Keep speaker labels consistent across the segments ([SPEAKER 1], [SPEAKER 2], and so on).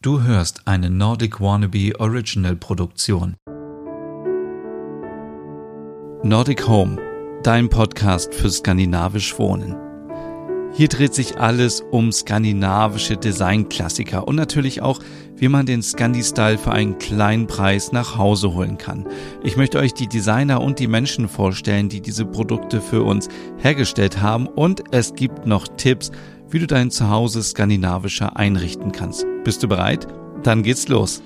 [SPEAKER 1] Du hörst eine Nordic Wannabe Original Produktion. Nordic Home, dein Podcast für skandinavisch Wohnen. Hier dreht sich alles um skandinavische Designklassiker und natürlich auch, wie man den Scandi-Style für einen kleinen Preis nach Hause holen kann. Ich möchte euch die Designer und die Menschen vorstellen, die diese Produkte für uns hergestellt haben und es gibt noch Tipps, wie du dein Zuhause skandinavischer einrichten kannst. Bist du bereit? Dann geht's los.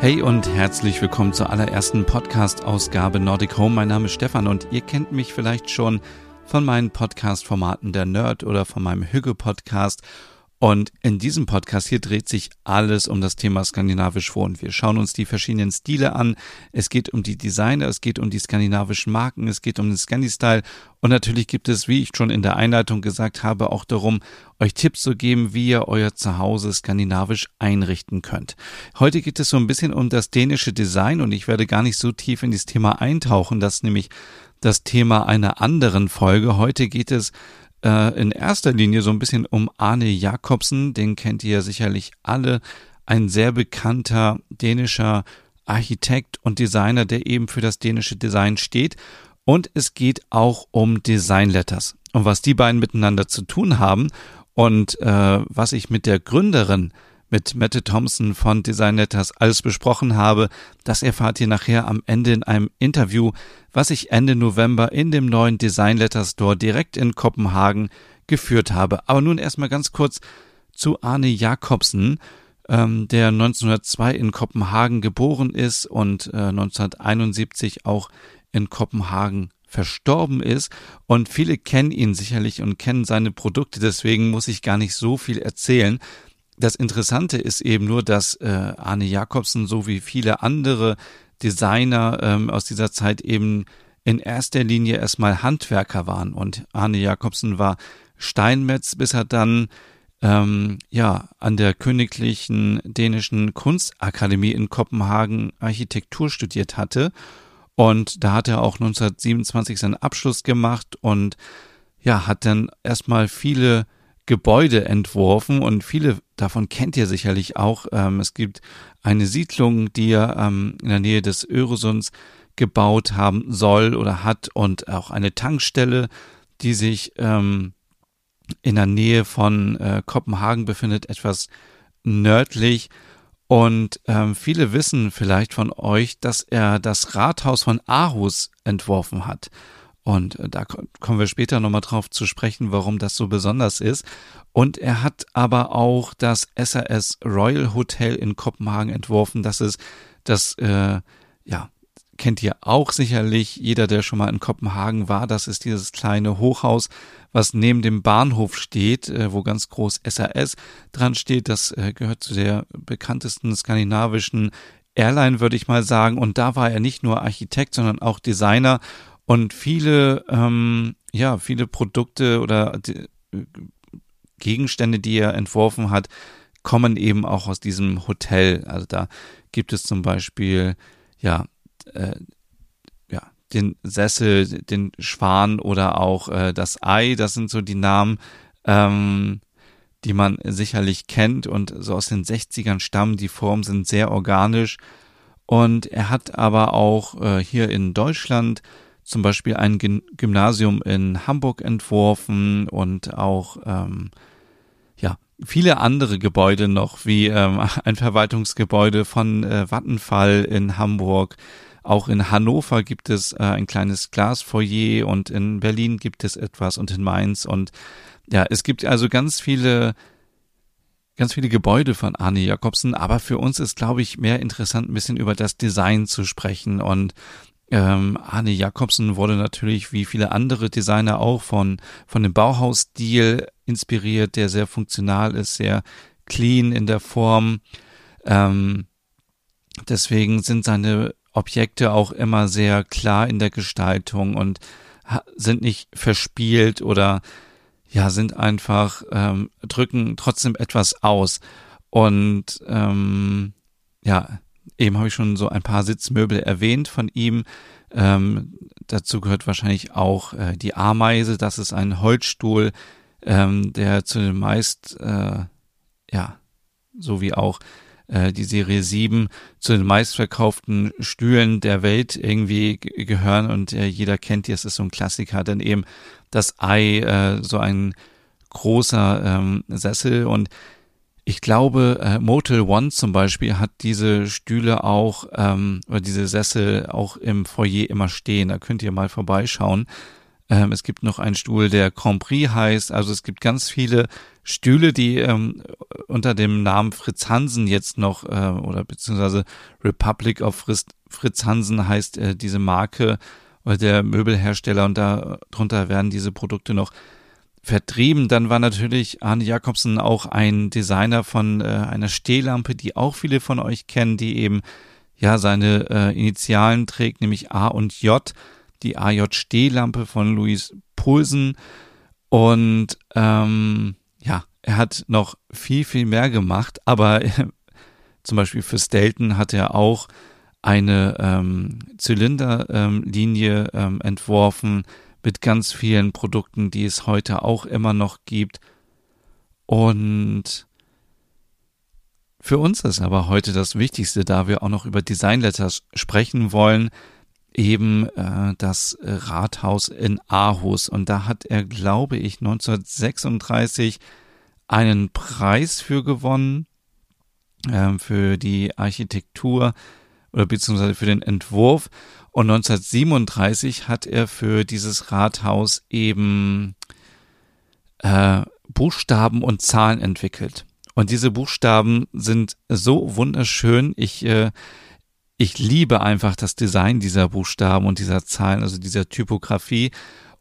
[SPEAKER 1] Hey und herzlich willkommen zur allerersten Podcast-Ausgabe Nordic Home. Mein Name ist Stefan und ihr kennt mich vielleicht schon von meinen Podcast-Formaten der Nerd oder von meinem Hügge-Podcast und in diesem Podcast hier dreht sich alles um das Thema skandinavisch Wohnen. Wir schauen uns die verschiedenen Stile an. Es geht um die Designer, es geht um die skandinavischen Marken, es geht um den Scandi-Style. Und natürlich gibt es, wie ich schon in der Einleitung gesagt habe, auch darum, euch Tipps zu geben, wie ihr euer Zuhause skandinavisch einrichten könnt. Heute geht es so ein bisschen um das dänische Design und ich werde gar nicht so tief in dieses Thema eintauchen. Das ist nämlich das Thema einer anderen Folge. Heute geht es äh, in erster Linie so ein bisschen um Arne Jakobsen, den kennt ihr sicherlich alle, ein sehr bekannter dänischer Architekt und Designer, der eben für das dänische Design steht. Und es geht auch um Design Letters und was die beiden miteinander zu tun haben und äh, was ich mit der Gründerin mit Mette Thompson von Design Letters alles besprochen habe, das erfahrt ihr nachher am Ende in einem Interview, was ich Ende November in dem neuen Design Letter Store direkt in Kopenhagen geführt habe. Aber nun erstmal ganz kurz zu Arne Jakobsen, ähm, der 1902 in Kopenhagen geboren ist und äh, 1971 auch in Kopenhagen verstorben ist und viele kennen ihn sicherlich und kennen seine Produkte, deswegen muss ich gar nicht so viel erzählen. Das Interessante ist eben nur, dass äh, Arne Jakobsen so wie viele andere Designer ähm, aus dieser Zeit eben in erster Linie erstmal Handwerker waren. Und Arne Jakobsen war Steinmetz, bis er dann ähm, ja an der Königlichen Dänischen Kunstakademie in Kopenhagen Architektur studiert hatte. Und da hat er auch 1927 seinen Abschluss gemacht und ja, hat dann erstmal viele Gebäude entworfen und viele davon kennt ihr sicherlich auch. Ähm, es gibt eine Siedlung, die er ähm, in der Nähe des Öresunds gebaut haben soll oder hat und auch eine Tankstelle, die sich ähm, in der Nähe von äh, Kopenhagen befindet, etwas nördlich. Und ähm, viele wissen vielleicht von euch, dass er das Rathaus von Aarhus entworfen hat. Und äh, da kommen wir später nochmal drauf zu sprechen, warum das so besonders ist. Und er hat aber auch das SAS Royal Hotel in Kopenhagen entworfen. Das ist das, äh, ja, kennt ihr auch sicherlich. Jeder, der schon mal in Kopenhagen war, das ist dieses kleine Hochhaus, was neben dem Bahnhof steht, äh, wo ganz groß SAS dran steht. Das äh, gehört zu der bekanntesten skandinavischen Airline, würde ich mal sagen. Und da war er nicht nur Architekt, sondern auch Designer und viele, ähm, ja, viele Produkte oder die, Gegenstände, die er entworfen hat, kommen eben auch aus diesem Hotel. Also da gibt es zum Beispiel, ja, äh, ja, den Sessel, den Schwan oder auch äh, das Ei. Das sind so die Namen, ähm, die man sicherlich kennt und so aus den 60ern stammen. Die Formen sind sehr organisch. Und er hat aber auch äh, hier in Deutschland zum Beispiel ein Gymnasium in Hamburg entworfen und auch ähm, ja viele andere Gebäude noch, wie ähm, ein Verwaltungsgebäude von äh, Vattenfall in Hamburg. Auch in Hannover gibt es äh, ein kleines Glasfoyer und in Berlin gibt es etwas und in Mainz und ja, es gibt also ganz viele ganz viele Gebäude von Arne Jakobsen, aber für uns ist, glaube ich, mehr interessant, ein bisschen über das Design zu sprechen und ähm, Arne Jakobsen wurde natürlich wie viele andere Designer auch von, von dem Bauhausstil inspiriert, der sehr funktional ist, sehr clean in der Form. Ähm, deswegen sind seine Objekte auch immer sehr klar in der Gestaltung und sind nicht verspielt oder ja, sind einfach, ähm, drücken trotzdem etwas aus. Und ähm, ja, eben habe ich schon so ein paar Sitzmöbel erwähnt von ihm. Ähm, dazu gehört wahrscheinlich auch äh, die Ameise. Das ist ein Holzstuhl, ähm, der zu den meist, äh, ja, so wie auch äh, die Serie 7 zu den meistverkauften Stühlen der Welt irgendwie gehören und äh, jeder kennt die, es ist so ein Klassiker, denn eben das Ei, äh, so ein großer ähm, Sessel und ich glaube, äh, Motel One zum Beispiel hat diese Stühle auch, ähm, oder diese Sessel auch im Foyer immer stehen. Da könnt ihr mal vorbeischauen. Ähm, es gibt noch einen Stuhl, der Grand Prix heißt. Also es gibt ganz viele Stühle, die ähm, unter dem Namen Fritz Hansen jetzt noch, äh, oder beziehungsweise Republic of Fritz, Fritz Hansen heißt äh, diese Marke oder der Möbelhersteller und darunter werden diese Produkte noch vertrieben. Dann war natürlich Arne Jakobsen auch ein Designer von äh, einer Stehlampe, die auch viele von euch kennen, die eben ja seine äh, Initialen trägt, nämlich A und J, die AJ-Stehlampe von Louis Pulsen. Und ähm, ja, er hat noch viel, viel mehr gemacht, aber äh, zum Beispiel für Stelton hat er auch eine ähm, Zylinderlinie ähm, ähm, entworfen, mit ganz vielen Produkten, die es heute auch immer noch gibt. Und für uns ist aber heute das Wichtigste, da wir auch noch über Design Letters sprechen wollen, eben äh, das Rathaus in Aarhus. Und da hat er, glaube ich, 1936 einen Preis für gewonnen, äh, für die Architektur oder beziehungsweise für den Entwurf. Und 1937 hat er für dieses Rathaus eben äh, Buchstaben und Zahlen entwickelt. Und diese Buchstaben sind so wunderschön. Ich, äh, ich liebe einfach das Design dieser Buchstaben und dieser Zahlen, also dieser Typografie.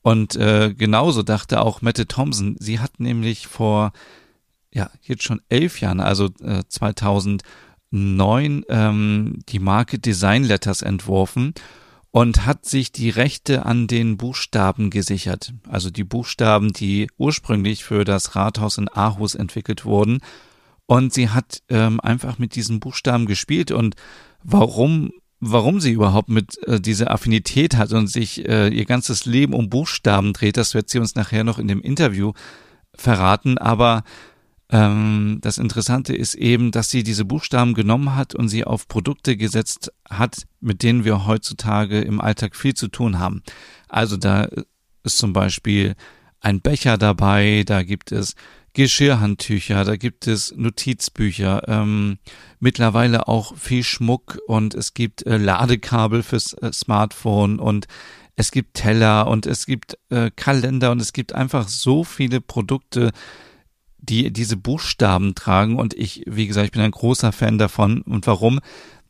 [SPEAKER 1] Und äh, genauso dachte auch Mette Thompson. Sie hat nämlich vor, ja, jetzt schon elf Jahren, also äh, 2009, ähm, die Marke Design Letters entworfen und hat sich die Rechte an den Buchstaben gesichert. Also die Buchstaben, die ursprünglich für das Rathaus in Aarhus entwickelt wurden. Und sie hat ähm, einfach mit diesen Buchstaben gespielt und warum warum sie überhaupt mit äh, diese Affinität hat und sich äh, ihr ganzes Leben um Buchstaben dreht, das wird sie uns nachher noch in dem Interview verraten. Aber ähm, das Interessante ist eben, dass sie diese Buchstaben genommen hat und sie auf Produkte gesetzt hat, mit denen wir heutzutage im Alltag viel zu tun haben. Also da ist zum Beispiel ein Becher dabei, da gibt es Geschirrhandtücher, da gibt es Notizbücher, ähm, mittlerweile auch viel Schmuck und es gibt äh, Ladekabel fürs äh, Smartphone und es gibt Teller und es gibt äh, Kalender und es gibt einfach so viele Produkte, die diese Buchstaben tragen. Und ich, wie gesagt, ich bin ein großer Fan davon. Und warum?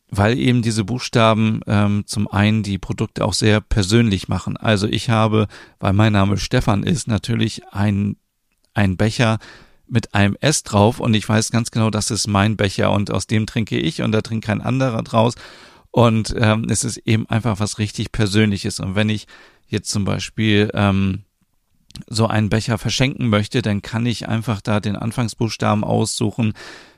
[SPEAKER 1] Weil eben diese Buchstaben ähm, zum einen die Produkte auch sehr persönlich machen. Also ich habe, weil mein Name Stefan ist, natürlich ein, ein Becher mit einem S drauf und ich weiß ganz genau, das ist mein Becher und aus dem trinke ich und da trinkt kein anderer draus. Und ähm, es ist eben einfach was richtig Persönliches. Und wenn ich jetzt zum Beispiel ähm, so einen Becher verschenken möchte, dann kann ich einfach da den Anfangsbuchstaben aussuchen.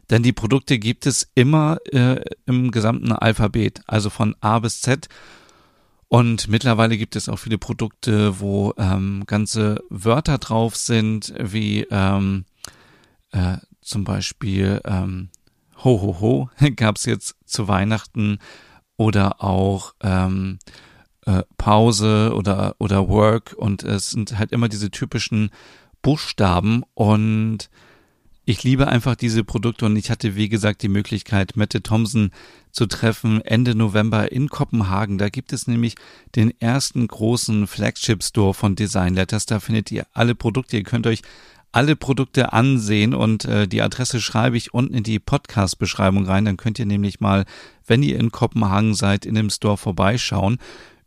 [SPEAKER 1] Denn die Produkte gibt es immer äh, im gesamten Alphabet, also von A bis Z. Und mittlerweile gibt es auch viele Produkte, wo ähm, ganze Wörter drauf sind, wie ähm, äh, zum Beispiel ähm, Ho Ho Ho gab es jetzt zu Weihnachten oder auch ähm, äh, Pause oder, oder Work und es sind halt immer diese typischen Buchstaben und ich liebe einfach diese Produkte und ich hatte, wie gesagt, die Möglichkeit, Mette Thompson zu treffen Ende November in Kopenhagen. Da gibt es nämlich den ersten großen Flagship Store von Design Letters. Da findet ihr alle Produkte. Ihr könnt euch alle Produkte ansehen und äh, die Adresse schreibe ich unten in die Podcast-Beschreibung rein. Dann könnt ihr nämlich mal, wenn ihr in Kopenhagen seid, in dem Store vorbeischauen.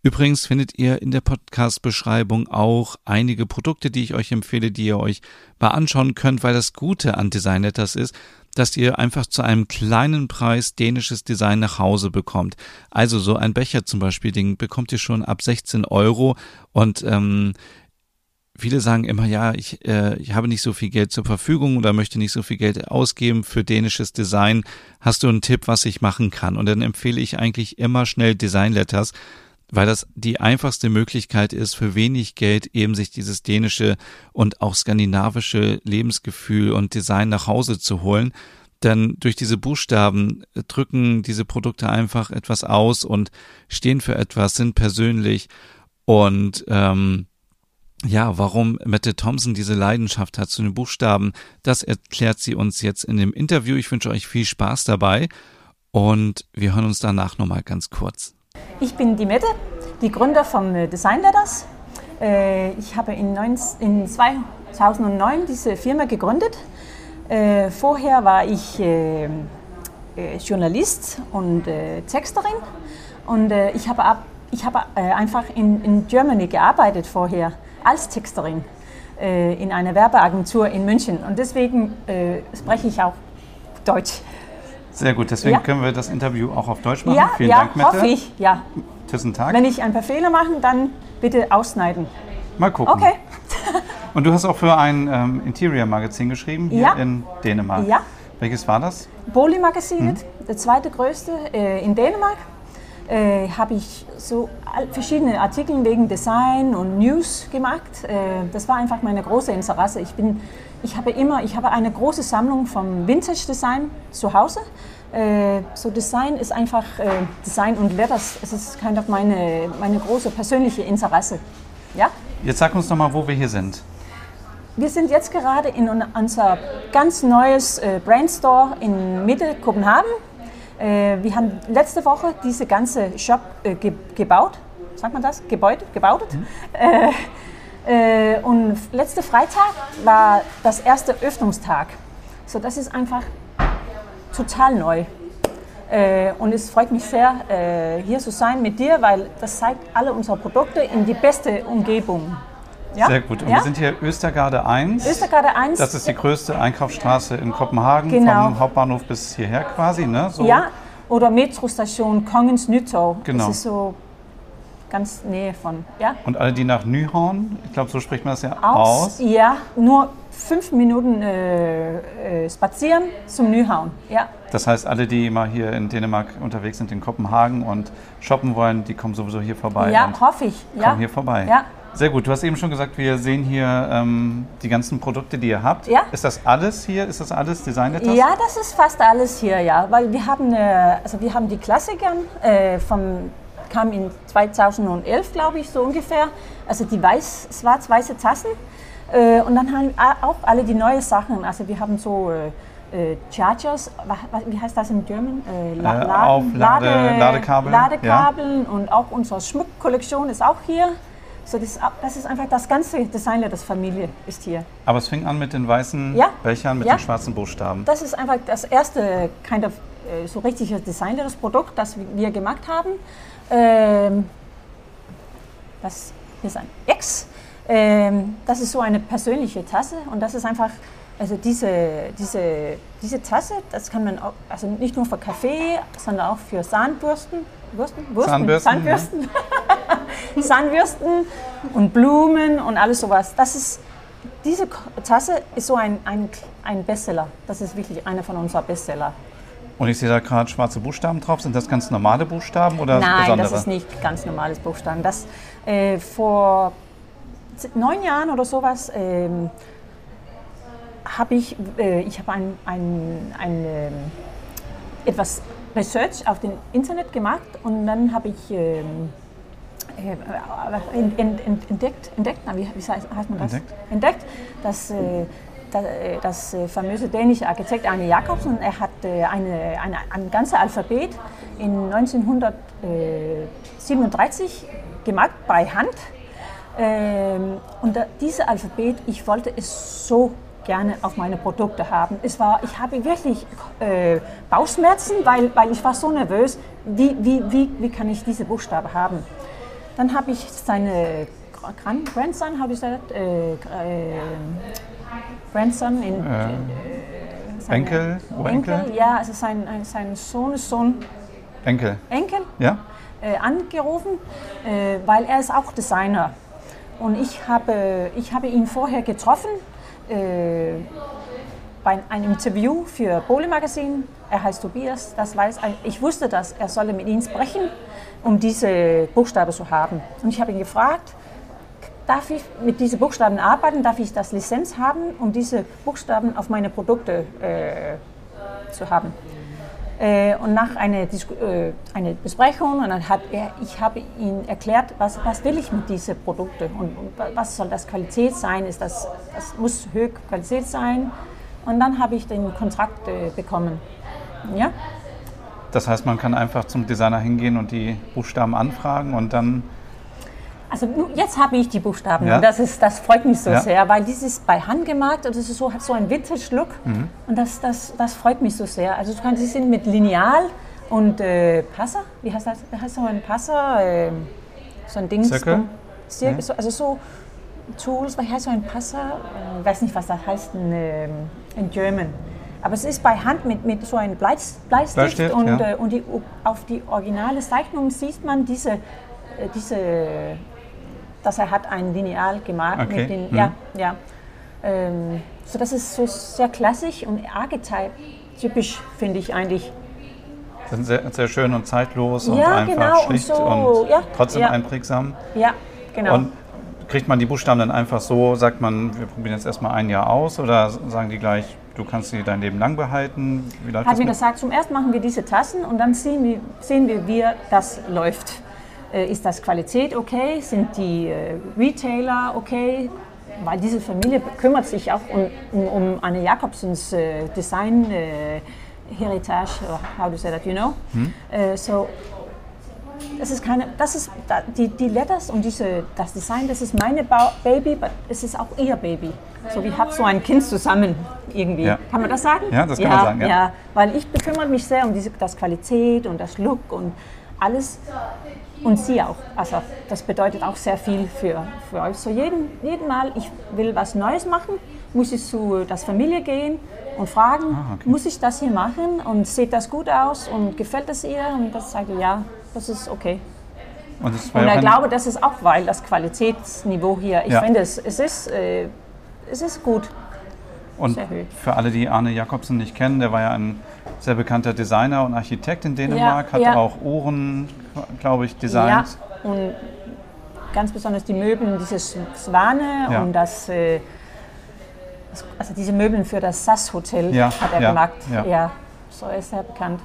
[SPEAKER 1] Übrigens findet ihr in der Podcast-Beschreibung auch einige Produkte, die ich euch empfehle, die ihr euch mal anschauen könnt, weil das Gute an Design Letters ist, dass ihr einfach zu einem kleinen Preis dänisches Design nach Hause bekommt. Also so ein Becher zum Beispiel, den bekommt ihr schon ab 16 Euro und ähm, viele sagen immer, ja, ich, äh, ich habe nicht so viel Geld zur Verfügung oder möchte nicht so viel Geld ausgeben für dänisches Design. Hast du einen Tipp, was ich machen kann? Und dann empfehle ich eigentlich immer schnell Design Letters, weil das die einfachste Möglichkeit ist, für wenig Geld eben sich dieses dänische und auch skandinavische Lebensgefühl und Design nach Hause zu holen. Denn durch diese Buchstaben drücken diese Produkte einfach etwas aus und stehen für etwas, sind persönlich und ähm, ja, warum Mette Thompson diese Leidenschaft hat zu den Buchstaben, das erklärt sie uns jetzt in dem Interview. Ich wünsche euch viel Spaß dabei und wir hören uns danach nochmal ganz kurz.
[SPEAKER 2] Ich bin die Mette, die Gründer von äh, Design Letters. Äh, ich habe in 2009 diese Firma gegründet. Äh, vorher war ich Journalist und Texterin und ich habe, ich habe einfach in, in Germany gearbeitet vorher als Texterin in einer Werbeagentur in München. Und deswegen spreche ich auch Deutsch.
[SPEAKER 1] Sehr gut, deswegen ja. können wir das Interview auch auf Deutsch machen.
[SPEAKER 2] Ja,
[SPEAKER 1] Vielen
[SPEAKER 2] ja,
[SPEAKER 1] Dank, Mette.
[SPEAKER 2] hoffe ich, ja.
[SPEAKER 1] Tschüssen Tag.
[SPEAKER 2] Wenn ich ein paar Fehler mache, dann bitte ausschneiden.
[SPEAKER 1] Mal gucken.
[SPEAKER 2] Okay.
[SPEAKER 1] Und du hast auch für ein ähm, Interior-Magazin geschrieben, hier
[SPEAKER 2] ja.
[SPEAKER 1] in Dänemark.
[SPEAKER 2] Ja.
[SPEAKER 1] Welches war das?
[SPEAKER 2] Boli Magazine, mhm. der zweite größte äh, in Dänemark äh, habe ich so verschiedene Artikel wegen Design und News gemacht. Äh, das war einfach meine große Interesse. Ich, bin, ich, habe immer, ich habe eine große Sammlung vom Vintage Design zu Hause. Äh, so Design ist einfach Design und Letters. Es ist kind of meine, meine große persönliche Interesse. Ja?
[SPEAKER 1] Jetzt sag uns noch mal, wo wir hier sind.
[SPEAKER 2] Wir sind jetzt gerade in unser ganz neues Brandstore in Mitte Kopenhagen. Äh, wir haben letzte Woche diese ganze Shop äh, ge gebaut, sagt man das? Gebäude, gebaut. Mhm. Äh, und letzte Freitag war das erste Öffnungstag. So, das ist einfach total neu. und es freut mich sehr, hier zu sein mit dir, weil das zeigt alle unsere Produkte in die beste Umgebung.
[SPEAKER 1] Ja? Sehr gut. Und ja? wir sind hier Östergarde 1.
[SPEAKER 2] Östergarde 1.
[SPEAKER 1] Das ist die größte Einkaufsstraße in Kopenhagen,
[SPEAKER 2] genau.
[SPEAKER 1] vom Hauptbahnhof bis hierher quasi. Ne?
[SPEAKER 2] So. Ja, oder Metrostation Kongens Nytorv.
[SPEAKER 1] Genau.
[SPEAKER 2] Das ist so ganz Nähe von. Ja?
[SPEAKER 1] Und alle, die nach Nyhorn, ich glaube, so spricht man das ja aus. aus.
[SPEAKER 2] Ja, nur fünf Minuten äh, äh, spazieren zum Nyhavn. Ja.
[SPEAKER 1] Das heißt, alle, die mal hier in Dänemark unterwegs sind, in Kopenhagen und shoppen wollen, die kommen sowieso hier vorbei.
[SPEAKER 2] Ja, hoffe ich.
[SPEAKER 1] Kommen ja. hier vorbei.
[SPEAKER 2] Ja.
[SPEAKER 1] Sehr gut. Du hast eben schon gesagt, wir sehen hier ähm, die ganzen Produkte, die ihr habt.
[SPEAKER 2] Ja.
[SPEAKER 1] Ist das alles hier? Ist das alles Design
[SPEAKER 2] Ja, das ist fast alles hier, ja. Weil wir haben, äh, also wir haben die Klassiker äh, vom kam in 2011, glaube ich, so ungefähr. Also die weiß, schwarz-weiße Tassen. Äh, und dann haben wir auch alle die neuen Sachen. Also wir haben so äh, äh Chargers, wie heißt das in German?
[SPEAKER 1] Äh, äh, Laden, Lade, Ladekabel.
[SPEAKER 2] Ladekabeln ja. und auch unsere Schmuckkollektion ist auch hier. So das, das, ist einfach das ganze Design der Familie ist hier.
[SPEAKER 1] Aber es fing an mit den weißen
[SPEAKER 2] ja.
[SPEAKER 1] Bechern mit
[SPEAKER 2] ja.
[SPEAKER 1] den schwarzen Buchstaben.
[SPEAKER 2] Das ist einfach das erste kind of, äh, so richtige Design das Produkt, das wir gemacht haben. Ähm, das ist ein X. Ähm, das ist so eine persönliche Tasse und das ist einfach, also diese, diese, diese Tasse, das kann man auch, also nicht nur für Kaffee, sondern auch für Zahnbürsten, Würsten, Würsten,
[SPEAKER 1] Zahnbürsten,
[SPEAKER 2] Zahnbürsten. Ja. Zahnbürsten und Blumen und alles sowas. Das ist, diese Tasse ist so ein, ein, ein Bestseller. Das ist wirklich einer von unseren Bestseller.
[SPEAKER 1] Und ich sehe da gerade schwarze Buchstaben drauf. Sind das ganz normale Buchstaben oder
[SPEAKER 2] Nein,
[SPEAKER 1] besondere?
[SPEAKER 2] das ist nicht ganz normales Buchstaben. Das äh, vor neun Jahren oder sowas ähm, habe ich, äh, ich habe ein, ein, ein, äh, etwas Research auf dem Internet gemacht und dann habe ich ähm, äh, entdeckt, entdeckt wie, wie heißt man das?
[SPEAKER 1] Entdeckt,
[SPEAKER 2] entdeckt dass äh, äh, das famöse dänische Architekt Arne Jacobsen, er hat eine, eine, ein ganzes Alphabet in 1937 gemacht bei Hand. Ähm, und dieses Alphabet, ich wollte es so gerne auf meine Produkte haben. Es war, ich habe wirklich äh, Bauchschmerzen, weil, weil ich war so nervös, wie, wie, wie, wie kann ich diese Buchstaben haben. Dann habe ich seine Grandson, habe ich gesagt, äh, äh, Grandson in... Äh,
[SPEAKER 1] Enkel,
[SPEAKER 2] Enkel? Enkel? Ja, also sein, sein Sohn Sohn...
[SPEAKER 1] Enkel.
[SPEAKER 2] Enkel?
[SPEAKER 1] Ja.
[SPEAKER 2] Äh, angerufen, äh, weil er ist auch Designer Und ich habe, ich habe ihn vorher getroffen äh, bei einem Interview für Bole Magazin. Er heißt Tobias, das weiß, ich wusste, dass er solle mit ihm sprechen, um diese Buchstaben zu haben. Und ich habe ihn gefragt, darf ich mit diesen Buchstaben arbeiten, darf ich das Lizenz haben, um diese Buchstaben auf meine Produkte äh, zu haben. Äh, und nach einer äh, eine Besprechung, und dann hat er, ich habe ihm erklärt, was, was will ich mit diesen Produkten und, und, was soll das Qualität sein, ist das, das muss höhere Qualität sein. Und dann habe ich den Kontrakt äh, bekommen. Ja?
[SPEAKER 1] Das heißt, man kann einfach zum Designer hingehen und die Buchstaben anfragen und dann
[SPEAKER 2] also jetzt habe ich die Buchstaben ja. und das, ist, das freut mich so ja. sehr, weil dieses bei Hand gemacht und das ist so, hat so einen Vintage-Look mhm. und das, das, das freut mich so sehr. Also sie sind mit Lineal und äh, Passer, wie heißt das? Wie heißt so ein Passer? Äh, so ein Ding.
[SPEAKER 1] Zirkel?
[SPEAKER 2] Zirkel mhm. Also so Tools, wie heißt so ein Passer? Ich äh, weiß nicht, was das heißt in, äh, in German. Aber es ist bei Hand mit, mit so einem Bleistift, Bleistift und, ja. äh, und die, auf die originale Zeichnung sieht man diese, äh, diese dass er hat ein Lineal gemacht okay. mit den, mhm. ja, ja. Ähm, so das ist so sehr klassisch und archetypisch finde ich eigentlich.
[SPEAKER 1] Sind sehr, sehr schön und zeitlos und einfach genau, schlicht und, so, und ja, trotzdem ja. einprägsam.
[SPEAKER 2] Ja, genau.
[SPEAKER 1] Und kriegt man die Buchstaben dann einfach so, sagt man, wir probieren jetzt erstmal ein Jahr aus oder sagen die gleich, du kannst sie dein Leben lang behalten?
[SPEAKER 2] Wie Hat mir gesagt, zum ersten machen wir diese Tassen und dann sehen wir, sehen wir wie das läuft. Äh, ist das Qualität okay? Sind die äh, Retailer okay? Weil diese Familie kümmert sich auch um, um, um Anne Jacobsens äh, Design Heritage, how to say that, you know? Hm. so, das ist keine, das ist die, die Letters und diese, das Design, das ist meine ba Baby, aber es ist auch ihr Baby. So, wir haben so ein Kind zusammen irgendwie. Ja. Kann man das sagen?
[SPEAKER 1] Ja, das kann ja, man sagen. Ja. ja,
[SPEAKER 2] weil ich bekümmere mich sehr um diese, das Qualität und das Look und alles und sie auch. Also das bedeutet auch sehr viel für, für euch. So jeden, jeden Mal, ich will was Neues machen, muss ich zu der Familie gehen und fragen, ah, okay. muss ich das hier machen und sieht das gut aus und gefällt es ihr? Und das sage ich, ja, das ist okay. Und, und ich glaube, das ist auch, weil das Qualitätsniveau hier, ich ja. finde, es, es, ist, äh, es ist gut.
[SPEAKER 1] Und für alle, die Arne Jakobsen nicht kennen, der war ja ein sehr bekannter Designer und Architekt in Dänemark, ja, hat ja. auch Uhren, glaube ich, designt.
[SPEAKER 2] Ja, und ganz besonders die Möbel, dieses Swane ja. und das, äh, also diese Möbel für das SAS-Hotel hat er gemacht. Ja. so ist er bekannt.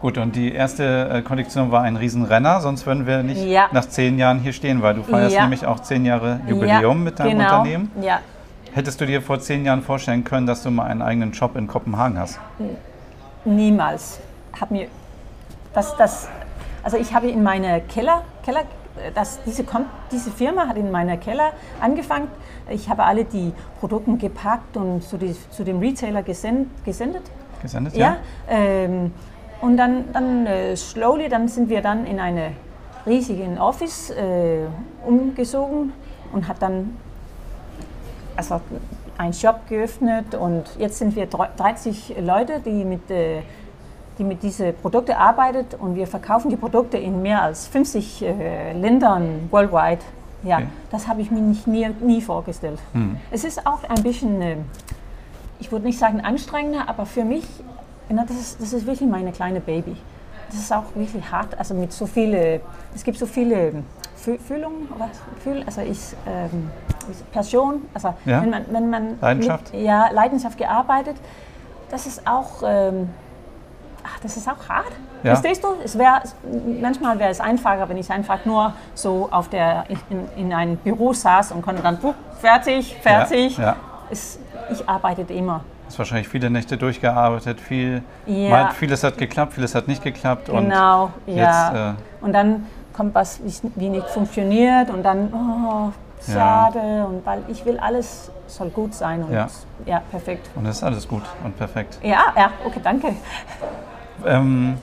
[SPEAKER 1] Gut, und die erste äh, Kollektion war ein Riesenrenner, sonst würden wir nicht nach zehn Jahren hier stehen, weil du feierst nämlich auch zehn Jahre Jubiläum mit deinem genau. Unternehmen. Ja. Hättest du dir vor zehn Jahren vorstellen können, dass du mal einen eigenen Shop in Kopenhagen hast?
[SPEAKER 2] Niemals. Hab mir das, das, also ich habe in meiner Keller, Keller das, diese, diese Firma hat in meiner Keller angefangen. Ich habe alle die Produkte gepackt und zu, die, zu dem Retailer gesend, gesendet.
[SPEAKER 1] Gesendet, ja.
[SPEAKER 2] ja ähm, und dann, dann äh, slowly, dann sind wir dann in eine riesigen Office äh, umgezogen und hat dann also einen Shop geöffnet und jetzt sind wir 30 Leute, die mit, äh, die mit diesen Produkten arbeiten und wir verkaufen die Produkte in mehr als 50 äh, Ländern worldwide. Ja, okay. das habe ich mir nicht, nie, nie vorgestellt. Mhm. Es ist auch ein bisschen, äh, ich würde nicht sagen anstrengender, aber für mich, das ist, das ist wirklich meine kleine Baby. Das ist auch wirklich hart, also mit so viele, es gibt so viele Fühlung, Fühl, also ist ähm, Passion, also ja. wenn man, wenn man
[SPEAKER 1] Leidenschaft.
[SPEAKER 2] Mit, ja, Leidenschaft gearbeitet, das ist auch, ähm, ach, das ist auch hart. Ja. Verstehst du? Es wär, manchmal wäre es einfacher, wenn ich einfach nur so auf der, in, in einem Büro saß und konnte dann, fertig, fertig. Ja, ja. Es, ich arbeite immer.
[SPEAKER 1] Du hast wahrscheinlich viele Nächte durchgearbeitet, viel, ja. vieles hat geklappt, vieles hat nicht geklappt.
[SPEAKER 2] Genau, und ja. Jetzt, äh, und dann kommt was, wie nicht funktioniert und dann, oh, schade, ja. und weil ich will, alles soll gut sein und ja. ja, perfekt.
[SPEAKER 1] Und es ist alles gut und perfekt.
[SPEAKER 2] Ja, ja, okay, danke.
[SPEAKER 1] Ähm,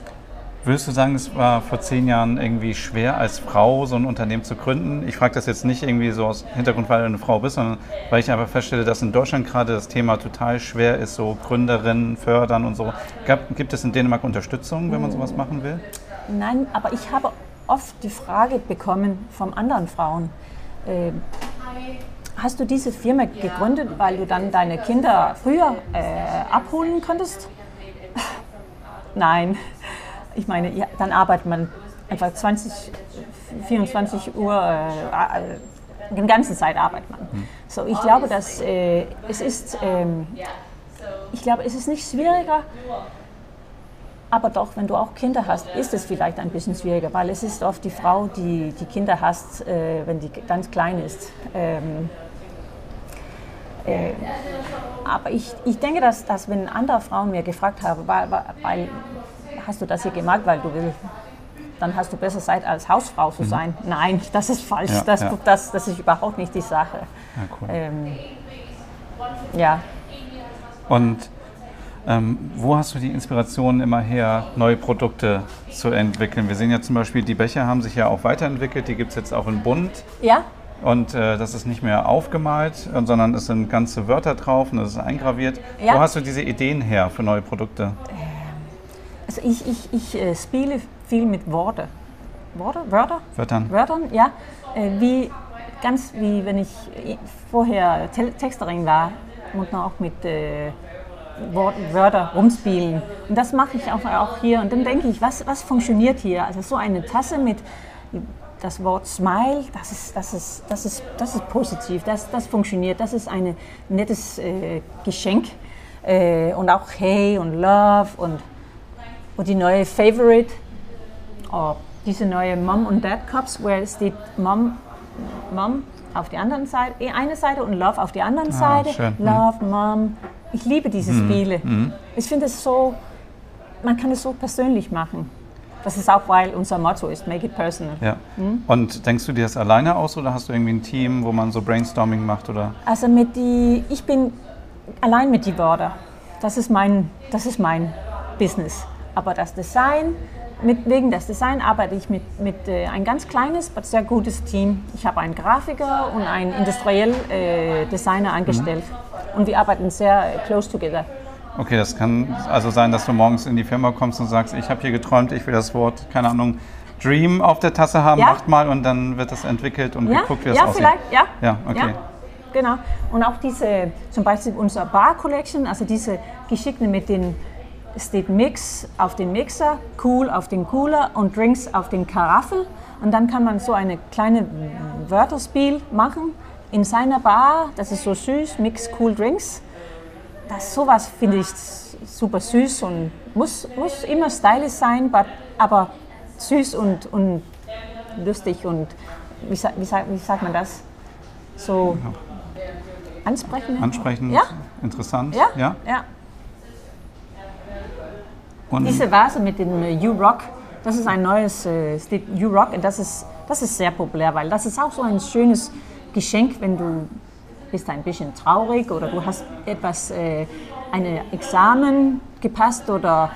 [SPEAKER 1] Würdest du sagen, es war vor zehn Jahren irgendwie schwer, als Frau so ein Unternehmen zu gründen? Ich frage das jetzt nicht irgendwie so aus Hintergrund, weil du eine Frau bist, sondern weil ich einfach feststelle, dass in Deutschland gerade das Thema total schwer ist, so Gründerinnen fördern und so. Gibt es in Dänemark Unterstützung, wenn man sowas machen will?
[SPEAKER 2] Nein, aber ich habe oft die Frage bekommen von anderen Frauen, äh, hast du diese Firma gegründet, weil du dann deine Kinder früher äh, abholen konntest? Nein. Ich meine, ja, dann arbeitet man einfach 20, 24 Uhr, äh, die ganze Zeit arbeitet man. Hm. So, ich glaube, dass äh, es ist, ähm, ich glaube, es ist nicht schwieriger, aber doch, wenn du auch Kinder hast, ist es vielleicht ein bisschen schwieriger, weil es ist oft die Frau, die die Kinder hast, äh, wenn die ganz klein ist. Ähm, äh, aber ich, ich denke, dass, dass wenn andere Frauen mir gefragt haben, weil, weil hast du das hier gemacht, weil du willst, dann hast du besser Zeit als Hausfrau zu mhm. sein. Mhm. Nein, das ist falsch. Ja, das, ja. Das, das ist überhaupt nicht die Sache. Ja. Cool. Ähm, ja.
[SPEAKER 1] Und ähm, wo hast du die Inspiration immer her, neue Produkte zu entwickeln? Wir sehen ja zum Beispiel, die Becher haben sich ja auch weiterentwickelt. Die gibt es jetzt auch in bunt.
[SPEAKER 2] Ja.
[SPEAKER 1] Und äh, das ist nicht mehr aufgemalt, sondern es sind ganze Wörter drauf und es ist eingraviert. Ja. Wo hast du diese Ideen her für neue Produkte? Ähm,
[SPEAKER 2] also ich, ich, ich äh, spiele viel mit Worten. Worte? Wörter?
[SPEAKER 1] Wörtern.
[SPEAKER 2] Wörtern, ja. Äh, wie, ganz wie wenn ich vorher Texterin war und auch mit äh, Wörter rumspielen. Und das mache ich auch, auch hier. Und dann denke ich, was, was funktioniert hier? Also so eine Tasse mit das Wort Smile, das ist, das ist, das ist, das ist positiv, das, das funktioniert, das ist ein nettes äh, Geschenk. Äh, und auch Hey und Love und, und die neue Favorite, oh, diese neue Mom und Dad Cups, wo es steht Mom, Mom auf die anderen Seite, eh, eine Seite und Love auf die anderen ah, Seite. Schön. Mhm. Love, Mom. Ich liebe diese mhm. Spiele. Mhm. Ich finde es so, man kann es so persönlich machen. Das ist auch, weil unser Motto ist, make it personal.
[SPEAKER 1] Ja. Mhm. Und denkst du dir das alleine aus oder hast du irgendwie ein Team, wo man so Brainstorming macht? Oder?
[SPEAKER 2] Also mit die, ich bin allein mit die Wörter. Das ist mein, das ist mein Business. Aber das Design, mit, wegen des Design arbeite ich mit, mit äh, ein ganz kleines, aber sehr gutes Team. Ich habe einen Grafiker und einen industriellen äh, Designer angestellt. Mhm. Und wir arbeiten sehr close together.
[SPEAKER 1] Okay, das kann also sein, dass du morgens in die Firma kommst und sagst, ich habe hier geträumt, ich will das Wort, keine Ahnung, Dream auf der Tasse haben, ja. macht mal und dann wird das entwickelt und ja. geguckt, wie das
[SPEAKER 2] ja,
[SPEAKER 1] aussieht.
[SPEAKER 2] Vielleicht, ja,
[SPEAKER 1] Ja, okay. Ja,
[SPEAKER 2] genau. Und auch diese, zum Beispiel unser Bar Collection, also diese Geschichten mit den steht Mix auf den Mixer, Cool auf den Cooler und Drinks auf den Karaffel. Und dann kann man so eine kleine Wörterspiel machen in seiner Bar. Das ist so süß, Mix Cool Drinks das sowas finde ich super süß und muss, muss immer stylisch sein, but, aber süß und, und lustig und wie, wie, wie sagt man das? So ansprechend.
[SPEAKER 1] Ansprechend,
[SPEAKER 2] ja?
[SPEAKER 1] interessant.
[SPEAKER 2] Ja, ja. ja. Und Diese Vase mit dem äh, U-Rock, das ist ein neues äh, U-Rock und das ist, das ist sehr populär, weil das ist auch so ein schönes Geschenk, wenn du bist ein bisschen traurig oder du hast etwas, äh, eine Examen gepasst oder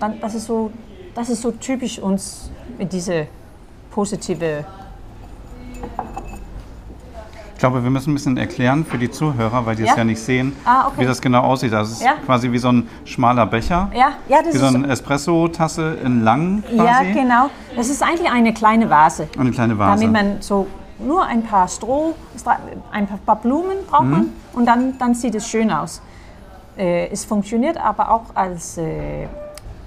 [SPEAKER 2] dann, das ist so, das ist so typisch uns mit diese positive
[SPEAKER 1] glaube, wir müssen ein bisschen erklären für die Zuhörer, weil die ja? es ja nicht sehen, ah, okay. wie das genau aussieht. Das ist ja? quasi wie so ein schmaler Becher.
[SPEAKER 2] Ja, ja
[SPEAKER 1] das wie so eine Espresso-Tasse in lang quasi.
[SPEAKER 2] Ja, genau. Das ist eigentlich eine kleine Vase.
[SPEAKER 1] Eine kleine Vase.
[SPEAKER 2] Damit man so nur ein paar Stroh, ein paar Blumen braucht man mhm. und dann, dann sieht es schön aus. Äh, es funktioniert aber auch als äh,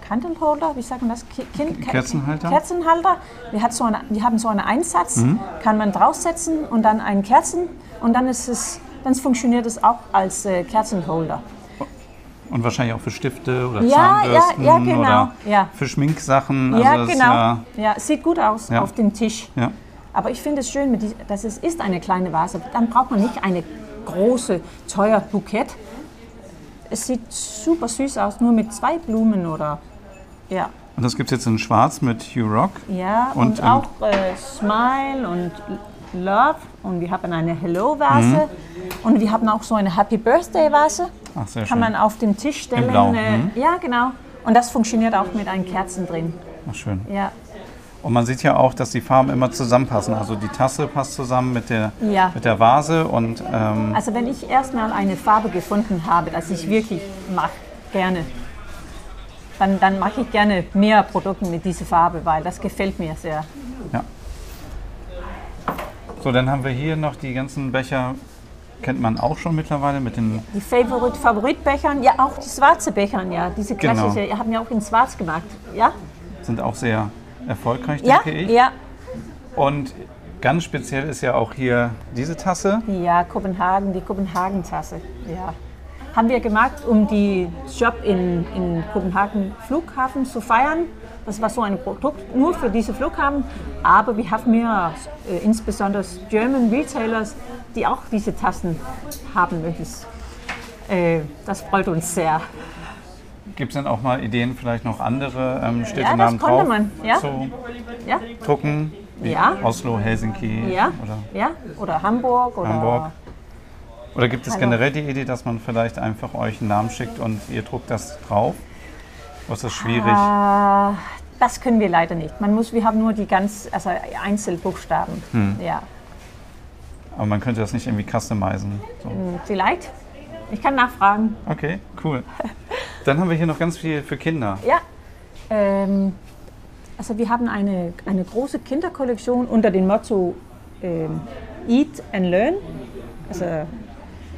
[SPEAKER 2] Candleholder, wie sagt man das?
[SPEAKER 1] Kind, Kerzenhalter.
[SPEAKER 2] Kerzenhalter. Wir, hat so eine, wir haben so einen Einsatz, mhm. kann man draufsetzen und dann einen Kerzen und dann ist es, dann funktioniert es auch als äh, Kerzenholder.
[SPEAKER 1] Und wahrscheinlich auch für Stifte oder
[SPEAKER 2] ja, Zahnbürsten ja, ja, genau.
[SPEAKER 1] oder
[SPEAKER 2] ja.
[SPEAKER 1] für Schminksachen.
[SPEAKER 2] Ja, also genau. Ja, ja, sieht gut aus auf dem Tisch. Aber ich finde es schön, dass es ist eine kleine Vase. Dann braucht man nicht eine große, teuer Bukett. Es sieht super süß aus, nur mit zwei Blumen oder ja.
[SPEAKER 1] Und das gibt es jetzt in Schwarz mit Hugh Rock.
[SPEAKER 2] Ja, und, und auch äh, Smile und Love. Und wir haben eine Hello-Vase. Mhm. Und wir haben auch so eine Happy Birthday-Vase. Ach, sehr Kann schön. man auf den Tisch stellen.
[SPEAKER 1] Blau. Äh,
[SPEAKER 2] mhm. Ja, genau. Und das funktioniert auch mit einem Kerzen drin.
[SPEAKER 1] Ach, schön.
[SPEAKER 2] Ja.
[SPEAKER 1] Und man sieht ja auch, dass die Farben immer zusammenpassen. Also die Tasse passt zusammen mit der, ja. mit der Vase. Und,
[SPEAKER 2] ähm also wenn ich erstmal eine Farbe gefunden habe, das ich wirklich mache, gerne, dann, dann mache ich gerne mehr Produkte mit dieser Farbe, weil das gefällt mir sehr.
[SPEAKER 1] Ja. So, dann haben wir hier noch die ganzen Becher, kennt man auch schon mittlerweile mit den.
[SPEAKER 2] Die Favorit Favoritbechern, ja auch die schwarze Bechern, ja, diese
[SPEAKER 1] Genau.
[SPEAKER 2] klassische, ihr habt ja auch in Schwarz gemacht, ja?
[SPEAKER 1] sind auch sehr erfolgreich,
[SPEAKER 2] Ja,
[SPEAKER 1] denke ich.
[SPEAKER 2] ja,
[SPEAKER 1] Und ganz speziell ist ja auch hier diese Tasse.
[SPEAKER 2] ja, Kopenhagen, die Kopenhagen-Tasse, ja. Haben wir gemacht, um die Job in, in Kopenhagen Flughafen zu feiern. Das war so ein Produkt nur für diese Flughafen, aber wir haben ja äh, insbesondere German Retailers, die auch diese Tassen haben möchten. Äh, das freut uns sehr.
[SPEAKER 1] Gibt es denn auch mal Ideen, vielleicht noch andere ähm,
[SPEAKER 2] das
[SPEAKER 1] Städtenamen
[SPEAKER 2] konnte
[SPEAKER 1] drauf
[SPEAKER 2] man, ja.
[SPEAKER 1] zu
[SPEAKER 2] Ja,
[SPEAKER 1] drucken? Wie
[SPEAKER 2] Ja.
[SPEAKER 1] Oslo, Helsinki
[SPEAKER 2] ja,
[SPEAKER 1] oder
[SPEAKER 2] ja. Oder Hamburg oder
[SPEAKER 1] Hamburg. Oder gibt es
[SPEAKER 2] Hallo.
[SPEAKER 1] generell die Idee, dass man vielleicht einfach euch einen Namen schickt und ihr druckt das drauf? Oder ist das schwierig?
[SPEAKER 2] Ah, das können wir leider nicht. Man muss, wir haben nur die ganz, also Einzelbuchstaben.
[SPEAKER 1] Hm.
[SPEAKER 2] Ja,
[SPEAKER 1] Aber man könnte das nicht irgendwie customizen. So.
[SPEAKER 2] Hm, vielleicht. Ich kann nachfragen.
[SPEAKER 1] Okay, cool. Dann haben wir hier noch ganz viel für Kinder.
[SPEAKER 2] Ja. Ähm, also wir haben eine, eine große Kinderkollektion unter dem Motto ähm, Eat and Learn. Also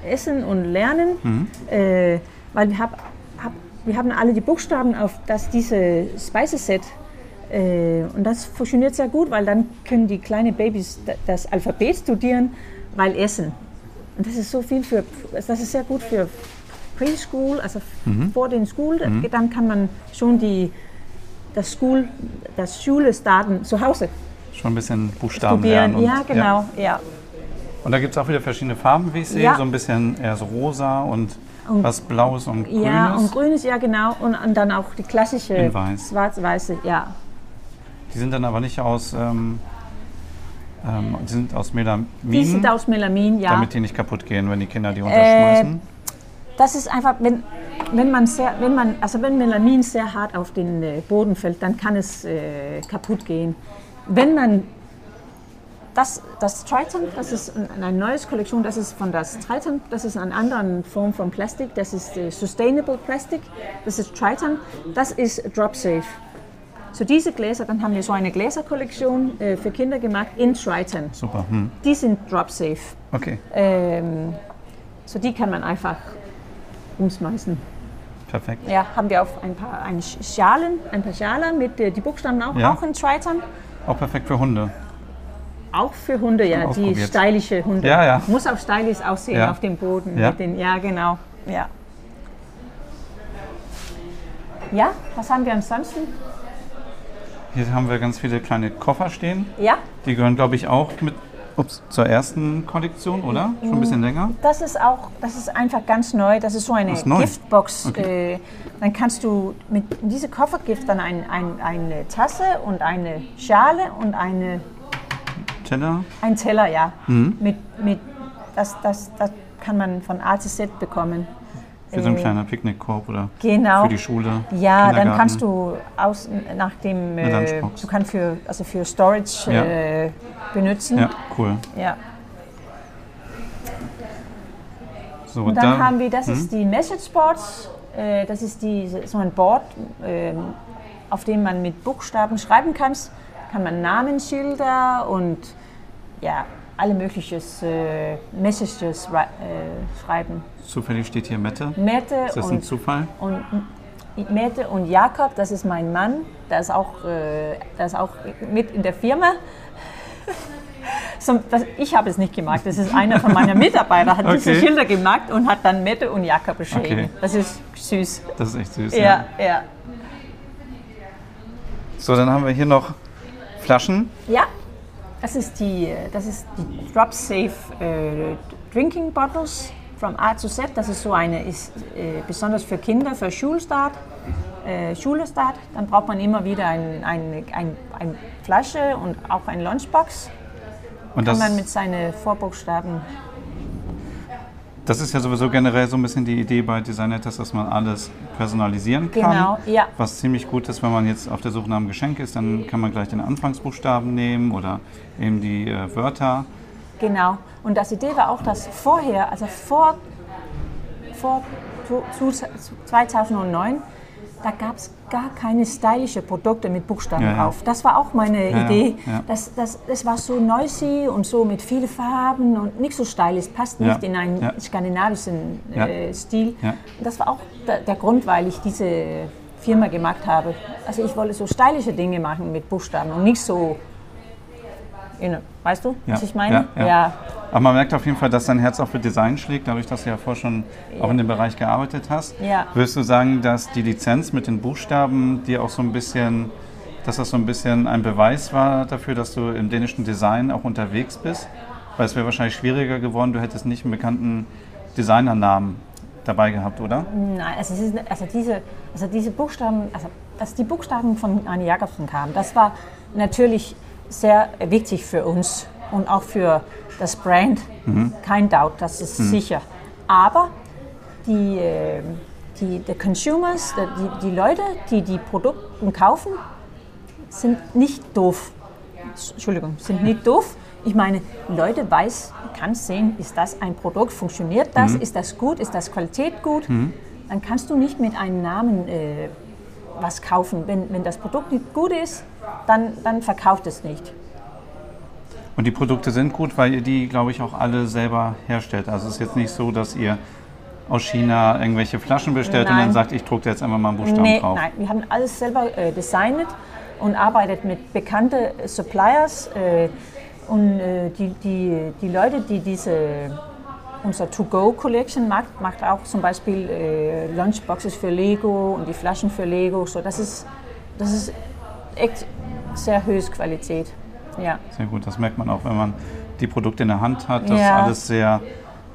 [SPEAKER 2] Essen und Lernen.
[SPEAKER 1] Mhm.
[SPEAKER 2] Äh, weil wir, hab, hab, wir haben alle die Buchstaben auf das diese Speiseset. Äh, und das funktioniert sehr gut, weil dann können die kleinen Babys da- das Alphabet studieren, weil Essen. Und das ist so viel für, das ist sehr gut für Preschool, also vor den School. Dann kann man schon die, das, School, das Schule starten zu Hause.
[SPEAKER 1] Schon ein bisschen Buchstaben lernen.
[SPEAKER 2] Studieren.
[SPEAKER 1] und-
[SPEAKER 2] Ja, genau. Ja.
[SPEAKER 1] Und da gibt es auch wieder verschiedene Farben, wie ich sehe.
[SPEAKER 2] Ja.
[SPEAKER 1] So ein bisschen eher so rosa und, was Blaues und Grünes.
[SPEAKER 2] Ja, und grünes, ja genau. Und, und dann auch die klassische schwarz-weiße, ja.
[SPEAKER 1] Die sind dann aber nicht aus, ähm, ähm, die sind aus Melamin,
[SPEAKER 2] Die sind aus Melamin, ja.
[SPEAKER 1] damit die nicht kaputt gehen, wenn die Kinder die runterschmeißen.
[SPEAKER 2] Das ist einfach, wenn, wenn man sehr, wenn man, also wenn Melamin sehr hart auf den äh, Boden fällt, dann kann es äh, kaputt gehen. Wenn man das, das Triton, das ist ein- eine neue Kollektion, das ist von das Triton, das ist eine andere Form von Plastik, das ist äh, Sustainable Plastic, das ist Triton, das ist Drop Safe. So diese Gläser, dann haben wir so eine Gläserkollektion äh, für Kinder gemacht in Triton.
[SPEAKER 1] Super. Hm.
[SPEAKER 2] Die sind Drop Safe.
[SPEAKER 1] Okay,
[SPEAKER 2] Ähm, so die kann man einfach umschmeißen.
[SPEAKER 1] perfekt.
[SPEAKER 2] Ja, haben wir auch ein paar ein Schalen, ein paar Schalen mit äh, die Buchstaben auch,
[SPEAKER 1] Ja.
[SPEAKER 2] auch in Triton.
[SPEAKER 1] Auch perfekt für Hunde.
[SPEAKER 2] Auch für Hunde, ja, die stylische Hunde.
[SPEAKER 1] Ja, ja.
[SPEAKER 2] Muss auch stylisch aussehen
[SPEAKER 1] Ja.
[SPEAKER 2] auf dem Boden.
[SPEAKER 1] Ja.
[SPEAKER 2] Mit den, ja, genau. Ja. ja, was haben wir ansonsten?
[SPEAKER 1] Hier haben wir ganz viele kleine Koffer stehen.
[SPEAKER 2] Ja,
[SPEAKER 1] Die gehören, glaube ich, auch mit ups, zur ersten Kollektion, oder? Schon ein bisschen länger.
[SPEAKER 2] das ist auch, das ist einfach ganz neu. Das ist so eine
[SPEAKER 1] ist?
[SPEAKER 2] Giftbox.
[SPEAKER 1] Okay.
[SPEAKER 2] Äh, dann kannst du mit diesem Koffergift dann ein, ein, eine Tasse und eine Schale und eine
[SPEAKER 1] Teller.
[SPEAKER 2] Ein Teller, ja.
[SPEAKER 1] Mhm.
[SPEAKER 2] Mit, mit, das, das, das kann man von A bis Z bekommen.
[SPEAKER 1] Für so ein
[SPEAKER 2] Äh,
[SPEAKER 1] kleiner Picknickkorb oder
[SPEAKER 2] Genau.
[SPEAKER 1] für die Schule.
[SPEAKER 2] Ja, dann kannst du aus, nach dem, äh, du kannst für, also für Storage
[SPEAKER 1] Ja.
[SPEAKER 2] äh, benutzen.
[SPEAKER 1] Ja, cool.
[SPEAKER 2] Ja.
[SPEAKER 1] So,
[SPEAKER 2] Und dann
[SPEAKER 1] da-
[SPEAKER 2] haben wir, das
[SPEAKER 1] Hm?
[SPEAKER 2] ist die Message Boards. Äh, das ist die, so ein Board, ähm, auf dem man mit Buchstaben schreiben kann. Kann man Namensschilder und ja, alle möglichen äh, Messages äh, schreiben.
[SPEAKER 1] Zufällig steht hier Mette.
[SPEAKER 2] Mette
[SPEAKER 1] Ist das ein
[SPEAKER 2] und,
[SPEAKER 1] Zufall?
[SPEAKER 2] und Mette und Jakob, das ist mein Mann, der ist auch, äh, der ist auch mit in der Firma. So, das, ich habe es nicht gemacht, das ist einer von meinen Mitarbeitern, hat diese
[SPEAKER 1] Okay.
[SPEAKER 2] Schilder gemacht und hat dann Mette und Jakob beschrieben.
[SPEAKER 1] Okay.
[SPEAKER 2] Das ist süß.
[SPEAKER 1] Das ist echt süß.
[SPEAKER 2] Ja, ja.
[SPEAKER 1] So, dann haben wir hier noch Flaschen.
[SPEAKER 2] Ja, das ist die, das ist die Drop Safe äh, Drinking Bottles from A to Z. Das ist so eine, ist äh, besonders für Kinder, für Schulstart. Äh, Schulstart, dann braucht man immer wieder ein, ein, ein, ein Flasche und auch ein Lunchbox.
[SPEAKER 1] Und
[SPEAKER 2] Kann man mit seinen Vorbuchstaben.
[SPEAKER 1] Das ist ja sowieso generell so ein bisschen die Idee bei Designettes, dass man alles personalisieren kann.
[SPEAKER 2] Genau, ja.
[SPEAKER 1] Was ziemlich gut ist, wenn man jetzt auf der Suche nach einem Geschenk ist, dann kann man gleich den Anfangsbuchstaben nehmen oder eben die äh, Wörter.
[SPEAKER 2] Genau. Und das Idee war auch, dass vorher, also vor, vor zu- zu- 2009, da gab es gar keine stylische Produkte mit Buchstaben
[SPEAKER 1] Ja, ja.
[SPEAKER 2] drauf. Das war auch meine
[SPEAKER 1] Ja,
[SPEAKER 2] Idee. Das, das, das war so noisy und so mit vielen Farben und nicht so stylisch, passt nicht in einen skandinavischen äh, Stil. Das war auch der, der Grund, weil ich diese Firma gemacht habe. Also ich wollte so stylische Dinge machen mit Buchstaben und nicht so, you know, weißt du, was ich meine?
[SPEAKER 1] ja, ja. Aber man merkt auf jeden Fall, dass dein Herz auch für Design schlägt, dadurch, dass du ja vorher schon auch in dem Bereich gearbeitet hast.
[SPEAKER 2] Ja.
[SPEAKER 1] Würdest du sagen, dass die Lizenz mit den Buchstaben dir auch so ein bisschen, dass das so ein bisschen ein Beweis war dafür, dass du im dänischen Design auch unterwegs bist? Weil es wäre wahrscheinlich schwieriger geworden, du hättest nicht einen bekannten Designernamen dabei gehabt, oder?
[SPEAKER 2] Nein, also, ist, also, diese, also diese Buchstaben, also dass die Buchstaben von Arne Jacobsen kamen, das war natürlich sehr wichtig für uns und auch für das Brand. Kein Doubt, das ist sicher. Aber die, äh, die, die Consumers, die, die Leute, die die Produkte kaufen, sind nicht doof. Entschuldigung, sind nicht doof. Ich meine, Leute weiß, kann sehen, ist das ein Produkt, funktioniert das, ist das gut, ist das Qualität gut. Dann kannst du nicht mit einem Namen äh, was kaufen. Wenn, wenn das Produkt nicht gut ist, dann, dann verkauft es nicht.
[SPEAKER 1] Und die Produkte sind gut, weil ihr die, glaube ich, auch alle selber herstellt. Also es ist jetzt nicht so, dass ihr aus China irgendwelche Flaschen bestellt und
[SPEAKER 2] Nein.
[SPEAKER 1] dann sagt, ich drucke jetzt einfach mal einen Buchstaben
[SPEAKER 2] Nee,
[SPEAKER 1] drauf.
[SPEAKER 2] nein, wir haben alles selber äh, designet und arbeitet mit bekannten Suppliers. Äh, und äh, die, die, die Leute, die diese unser To-Go-Collection macht, macht auch zum Beispiel äh, Lunchboxes für Lego und die Flaschen für Lego. So, das, ist, das ist echt sehr hohe Qualität. Ja.
[SPEAKER 1] Sehr gut, das merkt man auch, wenn man die Produkte in der Hand hat, dass
[SPEAKER 2] Ja.
[SPEAKER 1] alles sehr,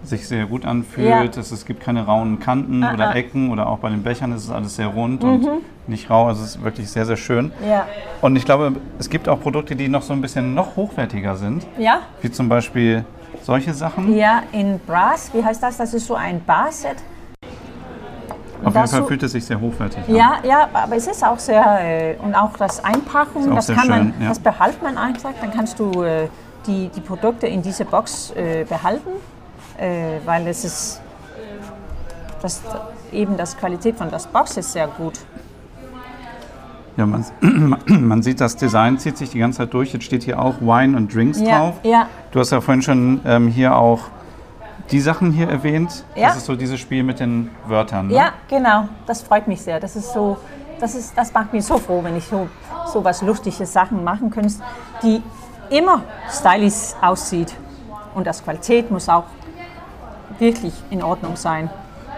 [SPEAKER 1] sich sehr gut anfühlt.
[SPEAKER 2] Ja.
[SPEAKER 1] Es, es gibt keine rauen Kanten
[SPEAKER 2] Ah,
[SPEAKER 1] oder
[SPEAKER 2] ah. Mhm.
[SPEAKER 1] Ecken oder auch bei den Bechern ist es alles sehr rund und nicht rau. Also es ist wirklich sehr, sehr schön.
[SPEAKER 2] Ja.
[SPEAKER 1] Und ich glaube, es gibt auch Produkte, die noch so ein bisschen noch hochwertiger sind,
[SPEAKER 2] ja,
[SPEAKER 1] wie zum Beispiel solche Sachen.
[SPEAKER 2] ja, in Brass, wie heißt das? Das ist so ein Bar-Set.
[SPEAKER 1] Auf jeden Fall fühlt es sich sehr hochwertig an.
[SPEAKER 2] Ja, ja, aber es ist auch sehr, äh, und auch das Einpacken, das kann man,
[SPEAKER 1] ja.
[SPEAKER 2] das behält man einfach, dann kannst du äh, die, die Produkte in diese Box äh, behalten, weil es ist, das, eben das Qualität von das Box ist sehr gut.
[SPEAKER 1] Ja, man, man sieht, das Design zieht sich die ganze Zeit durch. Jetzt steht hier auch Wine und Drinks
[SPEAKER 2] Ja,
[SPEAKER 1] drauf.
[SPEAKER 2] ja,
[SPEAKER 1] Du hast ja vorhin schon ähm, hier auch die Sachen hier erwähnt.
[SPEAKER 2] Ja.
[SPEAKER 1] Das ist so dieses Spiel mit den Wörtern. Ne?
[SPEAKER 2] ja, genau, das freut mich sehr. Das ist so, das, ist, das macht mich so froh, wenn ich so, so was lustige Sachen machen kann, die immer stylisch aussieht. Und das Qualität muss auch wirklich in Ordnung sein.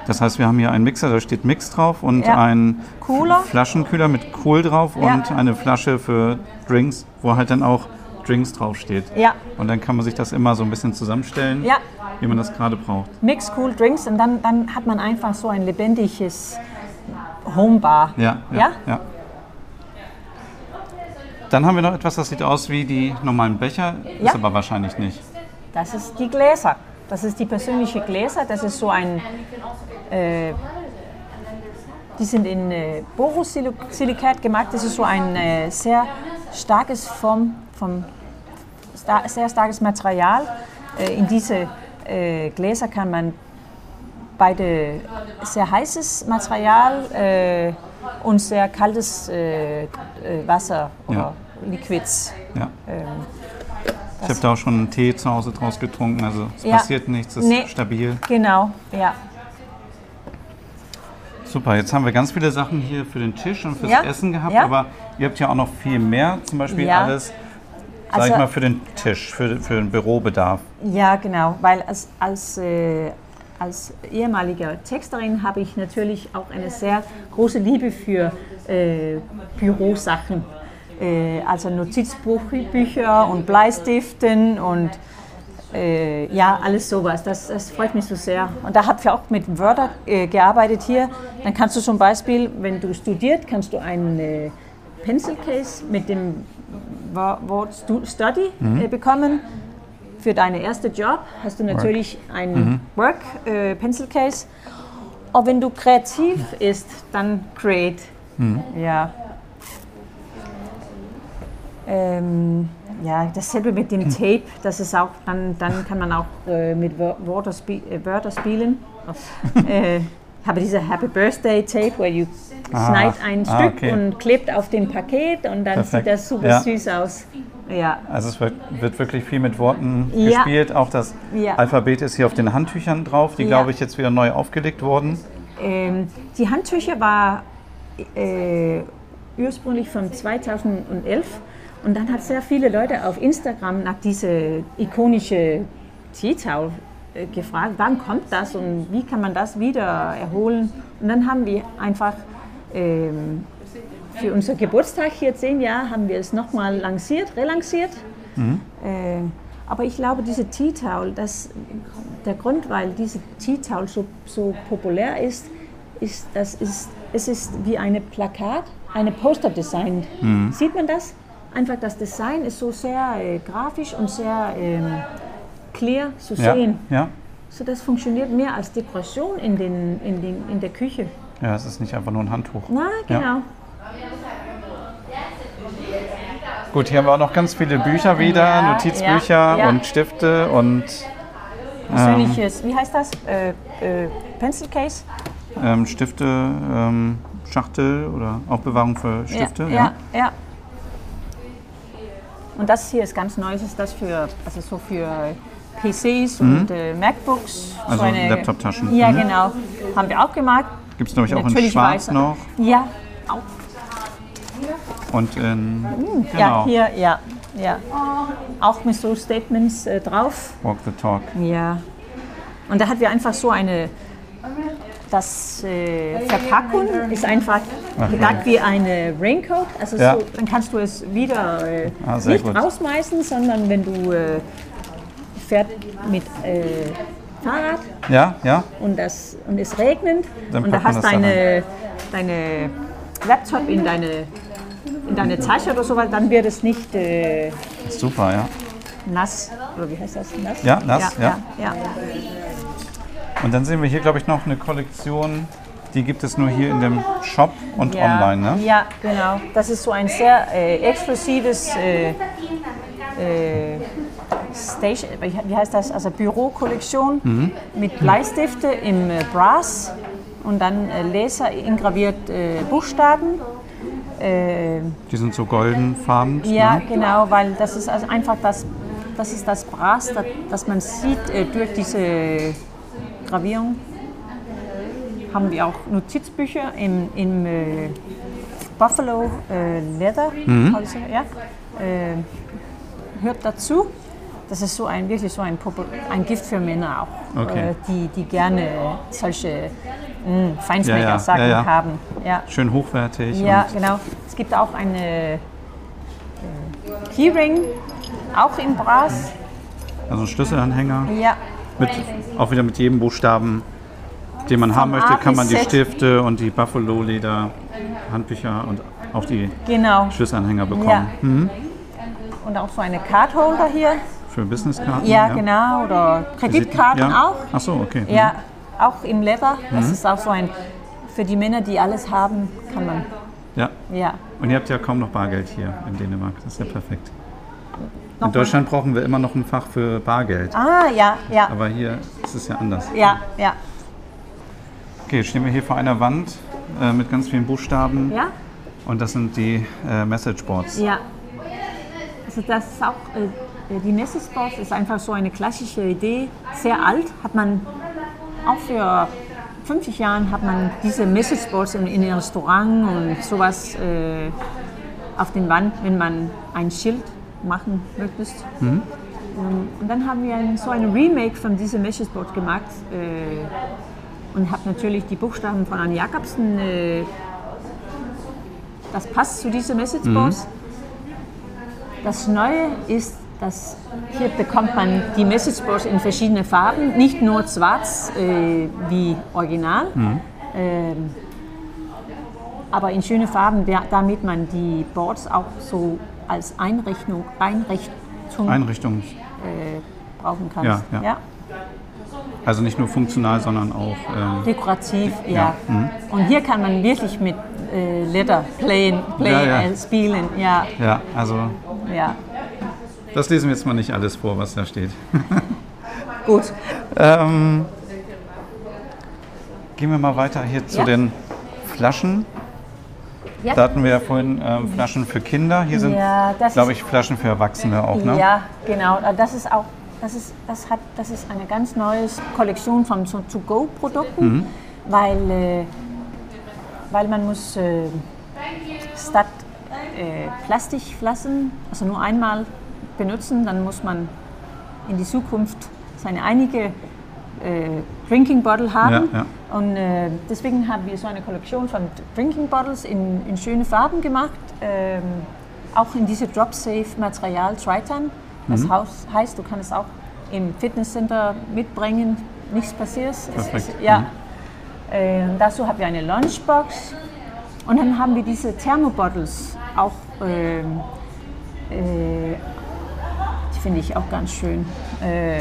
[SPEAKER 1] Das heißt, wir haben hier einen Mixer, da steht Mix drauf und
[SPEAKER 2] Ja.
[SPEAKER 1] einen
[SPEAKER 2] Cooler.
[SPEAKER 1] Flaschenkühler mit Cool drauf
[SPEAKER 2] Ja.
[SPEAKER 1] und eine Flasche für Drinks, wo halt dann auch Drinks draufsteht.
[SPEAKER 2] Ja,
[SPEAKER 1] Und dann kann man sich das immer so ein bisschen zusammenstellen,
[SPEAKER 2] ja.
[SPEAKER 1] wie man das gerade braucht.
[SPEAKER 2] Mix Cool Drinks und dann, dann hat man einfach so ein lebendiges Homebar.
[SPEAKER 1] Ja, ja,
[SPEAKER 2] Ja?
[SPEAKER 1] ja. Dann haben wir noch etwas, das sieht aus wie die normalen Becher,
[SPEAKER 2] Ja.
[SPEAKER 1] ist aber wahrscheinlich nicht.
[SPEAKER 2] Das ist die Gläser. Das ist die persönliche Gläser. Das ist so ein. Äh, die sind in äh, Borosilikat gemacht. Das ist so ein äh, sehr starkes Form vom sta sehr starkes Material. Äh, in diese äh, Gläser kann man beide sehr heißes Material äh, und sehr kaltes Wasser oder
[SPEAKER 1] Ja.
[SPEAKER 2] Liquids.
[SPEAKER 1] Ja.
[SPEAKER 2] Ähm,
[SPEAKER 1] Ich habe da auch schon einen Tee zu Hause draus getrunken, also es
[SPEAKER 2] Ja.
[SPEAKER 1] passiert nichts, es ist
[SPEAKER 2] Nee.
[SPEAKER 1] stabil.
[SPEAKER 2] genau, ja.
[SPEAKER 1] Super, jetzt haben wir ganz viele Sachen hier für den Tisch und fürs
[SPEAKER 2] Ja,
[SPEAKER 1] Essen gehabt,
[SPEAKER 2] ja.
[SPEAKER 1] aber ihr habt ja auch noch viel mehr, zum Beispiel
[SPEAKER 2] Ja.
[SPEAKER 1] alles, sag
[SPEAKER 2] Also-
[SPEAKER 1] ich mal, für den Tisch, für, für den Bürobedarf.
[SPEAKER 2] Ja, genau, weil als, als, äh, als ehemalige Texterin habe ich natürlich auch eine sehr große Liebe für äh, Bürosachen. Äh, also Notizbücher und Bleistiften und äh, ja, alles sowas. Das, das freut mich so sehr. Und da habe ich auch mit Wörter äh, gearbeitet hier. Dann kannst du zum Beispiel, wenn du studiert, kannst du einen äh, Pencil Case mit dem Stu- Study äh, bekommen. Für deinen ersten Job hast du natürlich einen Work äh, Pencil Case. Und wenn du kreativ ist, dann Create. Ja. Ähm, ja, dasselbe mit dem Tape, das ist auch, dann, dann kann man auch äh, mit äh, Wörter spielen. habe diese Happy Birthday Tape, wo you
[SPEAKER 1] Ah,
[SPEAKER 2] schneid ein
[SPEAKER 1] ah,
[SPEAKER 2] Stück
[SPEAKER 1] okay.
[SPEAKER 2] und klebt auf dem Paket und dann
[SPEAKER 1] Perfekt.
[SPEAKER 2] sieht das super
[SPEAKER 1] Ja.
[SPEAKER 2] süß aus. Ja,
[SPEAKER 1] Also es wird, wird wirklich viel mit Worten
[SPEAKER 2] Ja.
[SPEAKER 1] gespielt. Auch das
[SPEAKER 2] Ja.
[SPEAKER 1] Alphabet ist hier auf den Handtüchern drauf, die glaube ich jetzt wieder neu aufgelegt wurden.
[SPEAKER 2] ähm, die Handtücher war äh, ursprünglich von 2011 und dann hat sehr viele Leute auf Instagram nach diese ikonische Tea-Towel äh, gefragt, wann kommt das und wie kann man das wieder erholen. Und dann haben wir einfach ähm, für unser Geburtstag hier, zehn Jahre, haben wir es nochmal lanciert, relanciert. Äh, aber ich glaube, diese Tea Towel, das, der Grund, weil diese Tea Towel so, so populär ist, ist, das ist, es ist wie eine Plakat, eine Poster Design. Sieht man das? Einfach das Design ist so sehr äh, grafisch und sehr ähm, clear zu
[SPEAKER 1] Ja,
[SPEAKER 2] sehen.
[SPEAKER 1] ja.
[SPEAKER 2] So das funktioniert mehr als Dekoration in, den, in, den, in der Küche.
[SPEAKER 1] Ja, es ist nicht einfach nur ein Handtuch.
[SPEAKER 2] Na,
[SPEAKER 1] Ja.
[SPEAKER 2] genau.
[SPEAKER 1] Gut, hier haben wir auch noch ganz viele Bücher wieder,
[SPEAKER 2] Ja,
[SPEAKER 1] Notizbücher
[SPEAKER 2] ja, ja.
[SPEAKER 1] und Stifte und
[SPEAKER 2] Persönliches, wie heißt das? Äh, äh, Pencil Case?
[SPEAKER 1] ähm, Stifte, ähm, Schachtel oder Aufbewahrung für Stifte.
[SPEAKER 2] Ja, ja, ja. Und das hier ist ganz neu, das ist das für, also so für PCs und äh, MacBooks.
[SPEAKER 1] Mhm. Also
[SPEAKER 2] so
[SPEAKER 1] Laptoptaschen.
[SPEAKER 2] Ja,
[SPEAKER 1] Mhm.
[SPEAKER 2] genau. Haben wir auch gemacht.
[SPEAKER 1] Gibt es, glaube ich, auch in
[SPEAKER 2] Natürlich
[SPEAKER 1] Schwarz
[SPEAKER 2] weiß-
[SPEAKER 1] noch
[SPEAKER 2] Ja, auch.
[SPEAKER 1] und in,
[SPEAKER 2] Ja,
[SPEAKER 1] genau,
[SPEAKER 2] hier, ja, ja. Auch mit so Statements äh, drauf.
[SPEAKER 1] Walk the Talk.
[SPEAKER 2] Ja. Und da hatten wir einfach so eine, das äh, Verpackung ist einfach gedacht wie eine Raincoat. Also
[SPEAKER 1] Ja.
[SPEAKER 2] so, dann kannst du es wieder äh,
[SPEAKER 1] Ah,
[SPEAKER 2] nicht
[SPEAKER 1] gut.
[SPEAKER 2] rausschmeißen, sondern wenn du äh, fährt mit äh, Fahrrad
[SPEAKER 1] Ja, ja,
[SPEAKER 2] und, das, und es regnet
[SPEAKER 1] Dann
[SPEAKER 2] und da hast deine, deine Laptop in deine, in deine Tasche oder so, weil dann wird es nicht äh,
[SPEAKER 1] super, ja.
[SPEAKER 2] nass. Oder wie heißt das? Nass?
[SPEAKER 1] Ja, nass,
[SPEAKER 2] ja.
[SPEAKER 1] ja.
[SPEAKER 2] ja, ja.
[SPEAKER 1] Und dann sehen wir hier, glaube ich, noch eine Kollektion, die gibt es nur hier in dem Shop und
[SPEAKER 2] Ja,
[SPEAKER 1] online, ne?
[SPEAKER 2] Ja, genau. Das ist so ein sehr äh, exklusives äh, äh, Station, wie heißt das? Also Bürokollektion
[SPEAKER 1] Mhm.
[SPEAKER 2] mit Bleistifte im äh, Brass und dann äh, Laser ingraviert äh, Buchstaben. Äh,
[SPEAKER 1] Die sind so goldenfarben.
[SPEAKER 2] ja,
[SPEAKER 1] Ne?
[SPEAKER 2] genau, weil das ist also einfach das, das ist das Brass, das, das man sieht äh, durch diese Gravierung. Haben wir auch Notizbücher im, im äh, Buffalo Leather, also, ja, hört dazu. Das ist so ein wirklich so ein, ein Gift für Männer auch,
[SPEAKER 1] Okay.
[SPEAKER 2] äh, die, die gerne solche mh, Feinschmecker-Sachen
[SPEAKER 1] Ja, ja, ja,
[SPEAKER 2] haben.
[SPEAKER 1] Schön hochwertig.
[SPEAKER 2] Ja, genau. Es gibt auch eine äh, Keyring, auch im Brass.
[SPEAKER 1] also ein Schlüsselanhänger.
[SPEAKER 2] Ja,
[SPEAKER 1] Mit, auch wieder mit jedem Buchstaben, den man haben
[SPEAKER 2] A
[SPEAKER 1] möchte, kann man die. Stifte und die Buffalo Leder Handbücher und auch die
[SPEAKER 2] genau.
[SPEAKER 1] Schlüsselanhänger bekommen. Mhm.
[SPEAKER 2] Und auch so eine Cardholder hier.
[SPEAKER 1] Für Businesskarten.
[SPEAKER 2] Ja, genau. Oder Kreditkarten
[SPEAKER 1] ja.
[SPEAKER 2] auch.
[SPEAKER 1] Ach so, okay. Mhm.
[SPEAKER 2] Ja, auch im Leather. Das ist auch so ein, für die Männer, die alles haben, kann man,
[SPEAKER 1] Ja.
[SPEAKER 2] ja.
[SPEAKER 1] Und ihr habt ja kaum noch Bargeld hier in Dänemark. Das ist ja perfekt.
[SPEAKER 2] Noch
[SPEAKER 1] In Deutschland brauchen wir immer noch ein Fach für Bargeld.
[SPEAKER 2] Ah, ja, ja,
[SPEAKER 1] Aber hier ist es ja anders.
[SPEAKER 2] ja, ja.
[SPEAKER 1] Okay, jetzt stehen wir hier vor einer Wand äh, mit ganz vielen Buchstaben.
[SPEAKER 2] Ja,
[SPEAKER 1] Und das sind die äh, Messageboards.
[SPEAKER 2] ja. Also das ist auch, äh, die Messageboards ist einfach so eine klassische Idee, sehr alt, hat man auch für 50 Jahren hat man diese Messageboards in, in einem Restaurant und sowas äh, auf den Wand, wenn man ein Schild machen möchtest. Ähm, Und dann haben wir ein, so ein Remake von diesem Messageboard gemacht äh, und habe natürlich die Buchstaben von Anne Jacobsen. Äh, das passt zu diesen Messageboards. Das Neue ist, dass hier bekommt man die Messageboards in verschiedene Farben, nicht nur schwarz äh, wie original, ähm, aber in schöne Farben, damit man die Boards auch so als Einrichtung, Einrichtung
[SPEAKER 1] Einrichtung.
[SPEAKER 2] äh, brauchen kann.
[SPEAKER 1] Ja, ja. Also nicht nur funktional, sondern auch. Ähm,
[SPEAKER 2] Dekorativ, ja.
[SPEAKER 1] Ja, mhm.
[SPEAKER 2] Und hier kann man wirklich mit äh, Letter playen, playen
[SPEAKER 1] Ja, ja.
[SPEAKER 2] Äh, spielen. Ja,
[SPEAKER 1] ja, also
[SPEAKER 2] ja.
[SPEAKER 1] Das lesen wir jetzt mal nicht alles vor, was da steht.
[SPEAKER 2] Gut.
[SPEAKER 1] Ähm, gehen wir mal weiter hier zu
[SPEAKER 2] Ja.
[SPEAKER 1] den Flaschen.
[SPEAKER 2] Ja.
[SPEAKER 1] Da hatten wir ja vorhin ähm, Flaschen für Kinder. Hier sind,
[SPEAKER 2] Ja,
[SPEAKER 1] glaube ich, Flaschen für Erwachsene auch, ne?
[SPEAKER 2] Ja, genau. Das ist auch, das ist, das hat, das ist eine ganz neue Kollektion von To-Go-Produkten,
[SPEAKER 1] Mhm.
[SPEAKER 2] weil, äh, weil man muss äh, statt äh, Plastikflaschen, also nur einmal benutzen, dann muss man in die Zukunft seine einige äh, Drinking Bottle haben.
[SPEAKER 1] Ja,
[SPEAKER 2] Und äh, deswegen haben wir so eine Kollektion von Drinking Bottles in, in schöne Farben gemacht. Ähm, auch in diese Drop-Safe-Material Triton. Das
[SPEAKER 1] Mhm.
[SPEAKER 2] Haus heißt, du kannst es auch im Fitnesscenter mitbringen, nichts passiert.
[SPEAKER 1] Perfekt.
[SPEAKER 2] Es, ja.
[SPEAKER 1] Mhm.
[SPEAKER 2] Äh, dazu haben wir eine Lunchbox. Und dann haben wir diese Thermobottles auch. Äh, finde ich auch ganz schön. Ähm,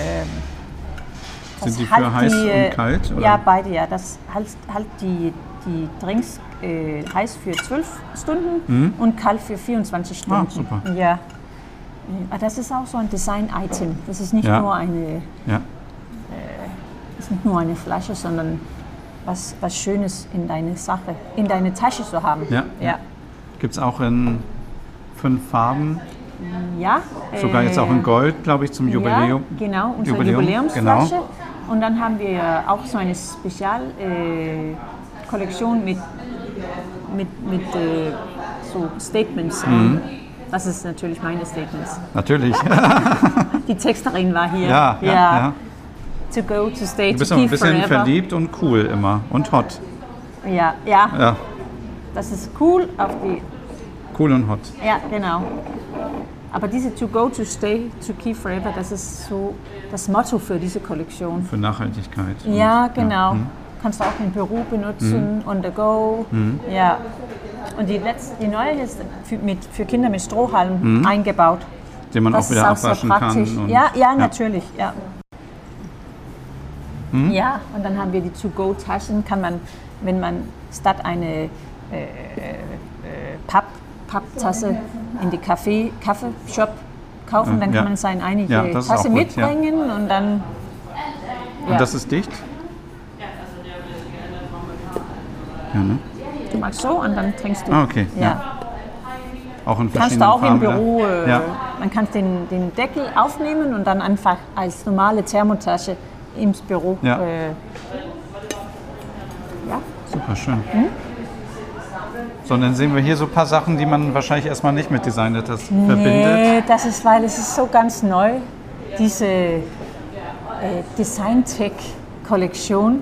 [SPEAKER 1] Sind die
[SPEAKER 2] halt
[SPEAKER 1] für heiß
[SPEAKER 2] die, äh,
[SPEAKER 1] und kalt? Oder?
[SPEAKER 2] Ja, beide, ja. Das halt, halt die, die Drinks äh, heiß für 12 Stunden und kalt für 24 Stunden.
[SPEAKER 1] Mhm. Ah, super.
[SPEAKER 2] Ja. Äh, aber Das ist auch so ein Design-Item. Das ist nicht
[SPEAKER 1] Ja.
[SPEAKER 2] nur eine,
[SPEAKER 1] Ja.
[SPEAKER 2] ist nicht nur eine Flasche, sondern was, was Schönes in deine Sache, in deine Tasche zu haben.
[SPEAKER 1] Ja.
[SPEAKER 2] Ja.
[SPEAKER 1] Gibt es auch in fünf Farben,
[SPEAKER 2] ja
[SPEAKER 1] sogar jetzt auch in Gold, glaube ich, zum Jubiläum.
[SPEAKER 2] Ja, genau, unsere
[SPEAKER 1] Jubiläum,
[SPEAKER 2] Jubiläumsflasche.
[SPEAKER 1] genau.
[SPEAKER 2] Und dann haben wir auch so eine Spezialkollektion äh, mit, mit, mit äh, so Statements.
[SPEAKER 1] Mhm.
[SPEAKER 2] Das ist natürlich meine Statements.
[SPEAKER 1] Natürlich.
[SPEAKER 2] Die Texterin war hier.
[SPEAKER 1] ja, ja, ja.
[SPEAKER 2] To go, to stay,
[SPEAKER 1] Du bist aber ein bisschen
[SPEAKER 2] forever.
[SPEAKER 1] verliebt und cool immer. Und hot.
[SPEAKER 2] Ja, ja,
[SPEAKER 1] Ja,
[SPEAKER 2] das ist cool auf die.
[SPEAKER 1] Cool und hot.
[SPEAKER 2] Ja, genau. Aber diese To go, to stay, to keep forever, das ist so das Motto für diese Kollektion.
[SPEAKER 1] Für Nachhaltigkeit.
[SPEAKER 2] Ja, genau.
[SPEAKER 1] Mhm.
[SPEAKER 2] Kannst du auch im Büro benutzen, on the go. Ja. Und die, letzte, die neue ist für, mit, für Kinder mit Strohhalm eingebaut.
[SPEAKER 1] Den man
[SPEAKER 2] Das
[SPEAKER 1] auch wieder
[SPEAKER 2] ist auch
[SPEAKER 1] abwaschen
[SPEAKER 2] praktisch.
[SPEAKER 1] kann. und-
[SPEAKER 2] ja, ja, natürlich. Ja.
[SPEAKER 1] Mhm.
[SPEAKER 2] ja, und dann haben wir die To-Go-Taschen. Kann man, wenn man statt eine äh, äh, Papp, Papptasse in die Kaffee, Kaffeeshop kaufen, dann
[SPEAKER 1] Ja.
[SPEAKER 2] kann man seine einige
[SPEAKER 1] Ja,
[SPEAKER 2] Tasse
[SPEAKER 1] gut, ja.
[SPEAKER 2] mitbringen und dann.
[SPEAKER 1] Und das ist dicht? Ja, ne?
[SPEAKER 2] Du machst so und dann trinkst du.
[SPEAKER 1] Ah, okay,
[SPEAKER 2] Ja.
[SPEAKER 1] Auch in
[SPEAKER 2] Kannst du auch im
[SPEAKER 1] Farben. ne?
[SPEAKER 2] Büro, äh, man kann den, den Deckel aufnehmen und dann einfach als normale Thermotasche ins Büro.
[SPEAKER 1] Ja.
[SPEAKER 2] Äh.
[SPEAKER 1] Super schön.
[SPEAKER 2] Hm?
[SPEAKER 1] So, und dann sehen wir hier so ein paar Sachen, die man wahrscheinlich erstmal nicht mit Design Letters verbindet.
[SPEAKER 2] Nee, das ist, weil es ist so ganz neu, diese äh, Design-Tech-Kollektion,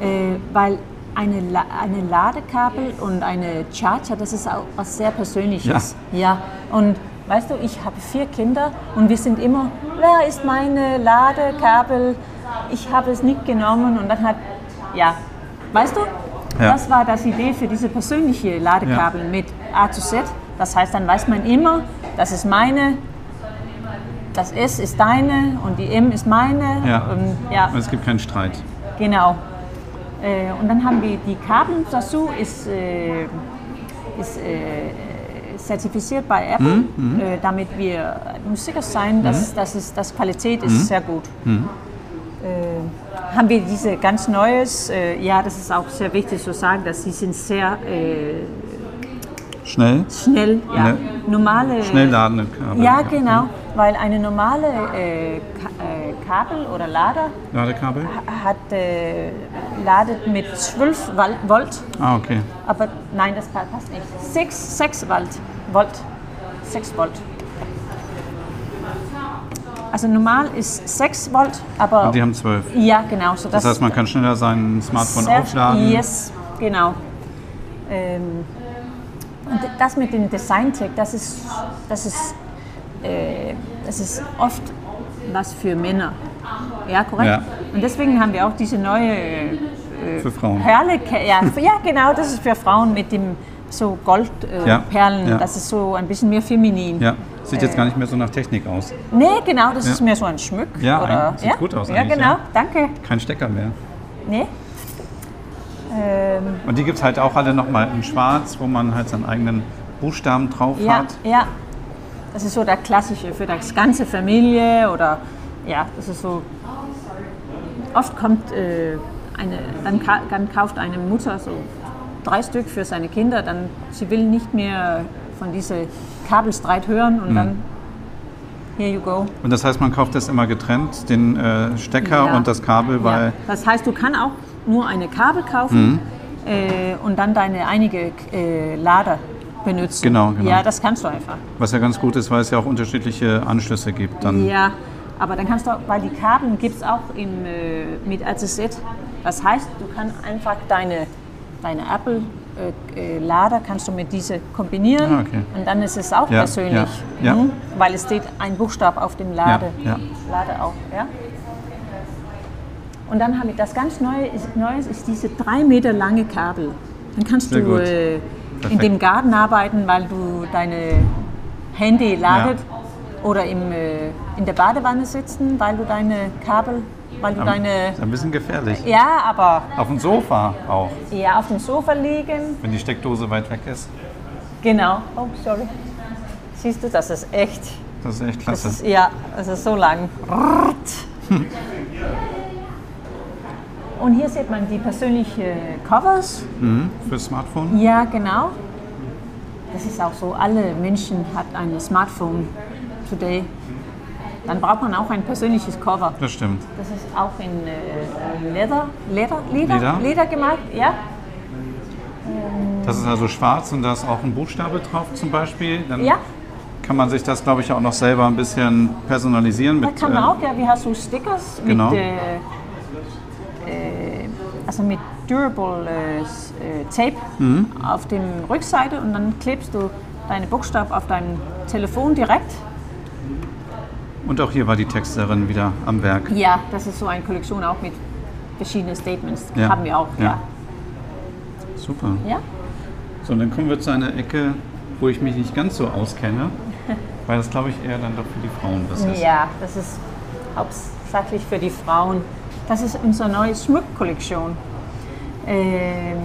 [SPEAKER 2] äh, weil eine, La eine Ladekabel und eine Charger, das ist auch was sehr Persönliches. Ja. Und weißt du, ich habe vier Kinder und wir sind immer, wer ist meine Ladekabel? Ich habe es nicht genommen und dann hat, ja, weißt du,
[SPEAKER 1] Ja.
[SPEAKER 2] das war das Idee für diese persönliche Ladekabel mit A zu Z. Das heißt, dann weiß man immer, das ist meine, das S ist deine und die M ist meine.
[SPEAKER 1] Ja.
[SPEAKER 2] Und, ja
[SPEAKER 1] Und es gibt keinen Streit.
[SPEAKER 2] genau. Äh, und dann haben wir die Kabel dazu, ist, äh, ist äh, zertifiziert bei Apple,
[SPEAKER 1] Mhm,
[SPEAKER 2] äh, damit wir sicher sein, dass, dass es, das Qualität ist
[SPEAKER 1] Mhm.
[SPEAKER 2] sehr gut. Äh, haben wir diese ganz neues, äh, ja, das ist auch sehr wichtig zu sagen, dass sie sind sehr äh,
[SPEAKER 1] Schnell?
[SPEAKER 2] schnell, ja,
[SPEAKER 1] Ne-
[SPEAKER 2] normale.
[SPEAKER 1] Schnell ladende Kabel.
[SPEAKER 2] Ja, genau, weil eine normale äh, Ka äh, Kabel oder Lader
[SPEAKER 1] Ladekabel?
[SPEAKER 2] hat, äh, ladet mit 12 Wal- Volt,
[SPEAKER 1] Ah, okay.
[SPEAKER 2] aber nein, das pa- passt nicht. 6, 6 Volt, Volt, 6 Volt. Also normal ist 6 Volt, aber
[SPEAKER 1] Und die haben zwölf.
[SPEAKER 2] ja, genau. So
[SPEAKER 1] Das heißt, man kann schneller sein Smartphone
[SPEAKER 2] sehr-
[SPEAKER 1] aufladen.
[SPEAKER 2] Yes, genau. Ähm, und das mit dem Design-Tech, das ist, das, ist, äh, das ist oft was für Männer. Ja, korrekt?
[SPEAKER 1] Ja.
[SPEAKER 2] Und deswegen haben wir auch diese neue äh,
[SPEAKER 1] Für Frauen.
[SPEAKER 2] Perle, ja, ja, genau, das ist für Frauen mit dem so Goldperlen, äh,
[SPEAKER 1] Ja,
[SPEAKER 2] Perlen.
[SPEAKER 1] ja.
[SPEAKER 2] das ist so ein bisschen mehr feminin.
[SPEAKER 1] Ja, sieht jetzt gar nicht mehr so nach Technik aus.
[SPEAKER 2] Nee, genau, das
[SPEAKER 1] Ja.
[SPEAKER 2] ist mehr so ein Schmuck.
[SPEAKER 1] Ja,
[SPEAKER 2] oder,
[SPEAKER 1] sieht gut aus
[SPEAKER 2] Ja, genau,
[SPEAKER 1] ja.
[SPEAKER 2] danke.
[SPEAKER 1] Kein Stecker mehr.
[SPEAKER 2] Nee. Ähm,
[SPEAKER 1] Und die gibt es halt auch alle nochmal in schwarz, wo man halt seinen eigenen Buchstaben drauf
[SPEAKER 2] Ja,
[SPEAKER 1] hat.
[SPEAKER 2] ja. Das ist so der klassische für das ganze Familie oder ja, das ist so. Oft kommt äh, eine, dann, dann kauft eine Mutter so drei Stück für seine Kinder, dann sie will nicht mehr von diesem Kabelstreit hören und dann here you go.
[SPEAKER 1] Und das heißt, man kauft das immer getrennt, den äh, Stecker
[SPEAKER 2] Ja.
[SPEAKER 1] und das Kabel, weil
[SPEAKER 2] Ja. Das heißt, du kannst auch nur eine Kabel kaufen äh, und dann deine einige äh, Lader benutzen.
[SPEAKER 1] Genau, genau.
[SPEAKER 2] Ja, das kannst du einfach.
[SPEAKER 1] was ja ganz gut ist, weil es ja auch unterschiedliche Anschlüsse gibt. Dann.
[SPEAKER 2] Ja, aber dann kannst du, weil die Kabel gibt es auch im, äh, mit RCZ. Das heißt, du kannst einfach deine, deine Apple-Lader kannst du mit diese kombinieren
[SPEAKER 1] Ah, okay.
[SPEAKER 2] und dann ist es auch
[SPEAKER 1] Ja,
[SPEAKER 2] persönlich,
[SPEAKER 1] ja, ja.
[SPEAKER 2] Mhm, weil es steht ein Buchstab auf dem Lade. Lade auch. Ja? Und dann habe ich das ganz Neue ist, Neues ist diese drei Meter lange Kabel. Dann kannst
[SPEAKER 1] Sehr
[SPEAKER 2] du äh, in dem Garten arbeiten, weil du deine Handy ladet oder im, äh, in der Badewanne sitzen, weil du deine Kabel, weil du deine
[SPEAKER 1] Ist ein bisschen gefährlich.
[SPEAKER 2] ja, aber
[SPEAKER 1] Auf dem Sofa auch,
[SPEAKER 2] eher auf dem Sofa liegen.
[SPEAKER 1] wenn die Steckdose weit weg ist.
[SPEAKER 2] Genau. Oh, sorry. Siehst du, das ist echt.
[SPEAKER 1] Das ist echt
[SPEAKER 2] Das
[SPEAKER 1] klasse.
[SPEAKER 2] ist, ja, das ist so lang. Und hier sieht man die persönlichen Covers.
[SPEAKER 1] Mhm, für Smartphone.
[SPEAKER 2] Ja, genau. Das ist auch so, alle Menschen hat ein Smartphone today. Dann braucht man auch ein persönliches Cover.
[SPEAKER 1] Das stimmt.
[SPEAKER 2] Das ist auch in äh, Leder, Leder, Leder,
[SPEAKER 1] Leder?
[SPEAKER 2] Leder gemacht, ja.
[SPEAKER 1] Das ist also schwarz und da ist auch ein Buchstabe drauf zum Beispiel. Dann
[SPEAKER 2] Ja,
[SPEAKER 1] kann man sich das, glaube ich, auch noch selber ein bisschen personalisieren. Mit,
[SPEAKER 2] kann man
[SPEAKER 1] äh,
[SPEAKER 2] auch, ja, wie hast du Stickers
[SPEAKER 1] Genau.
[SPEAKER 2] mit, äh, äh, also mit Durable äh, äh, Tape
[SPEAKER 1] Mhm.
[SPEAKER 2] auf dem Rückseite und dann klebst du deine Buchstaben auf dein Telefon direkt.
[SPEAKER 1] Und auch hier war die Texterin wieder am Werk.
[SPEAKER 2] Ja, das ist so eine Kollektion auch mit verschiedenen Statements.
[SPEAKER 1] Ja.
[SPEAKER 2] Haben wir auch,
[SPEAKER 1] Ja.
[SPEAKER 2] ja.
[SPEAKER 1] Super.
[SPEAKER 2] ja.
[SPEAKER 1] So, und dann kommen wir zu einer Ecke, wo ich mich nicht ganz so auskenne, weil das, glaube ich, eher dann doch für die Frauen was ist.
[SPEAKER 2] Ja, das ist hauptsächlich für die Frauen. Das ist unsere neue Schmuckkollektion. Ähm,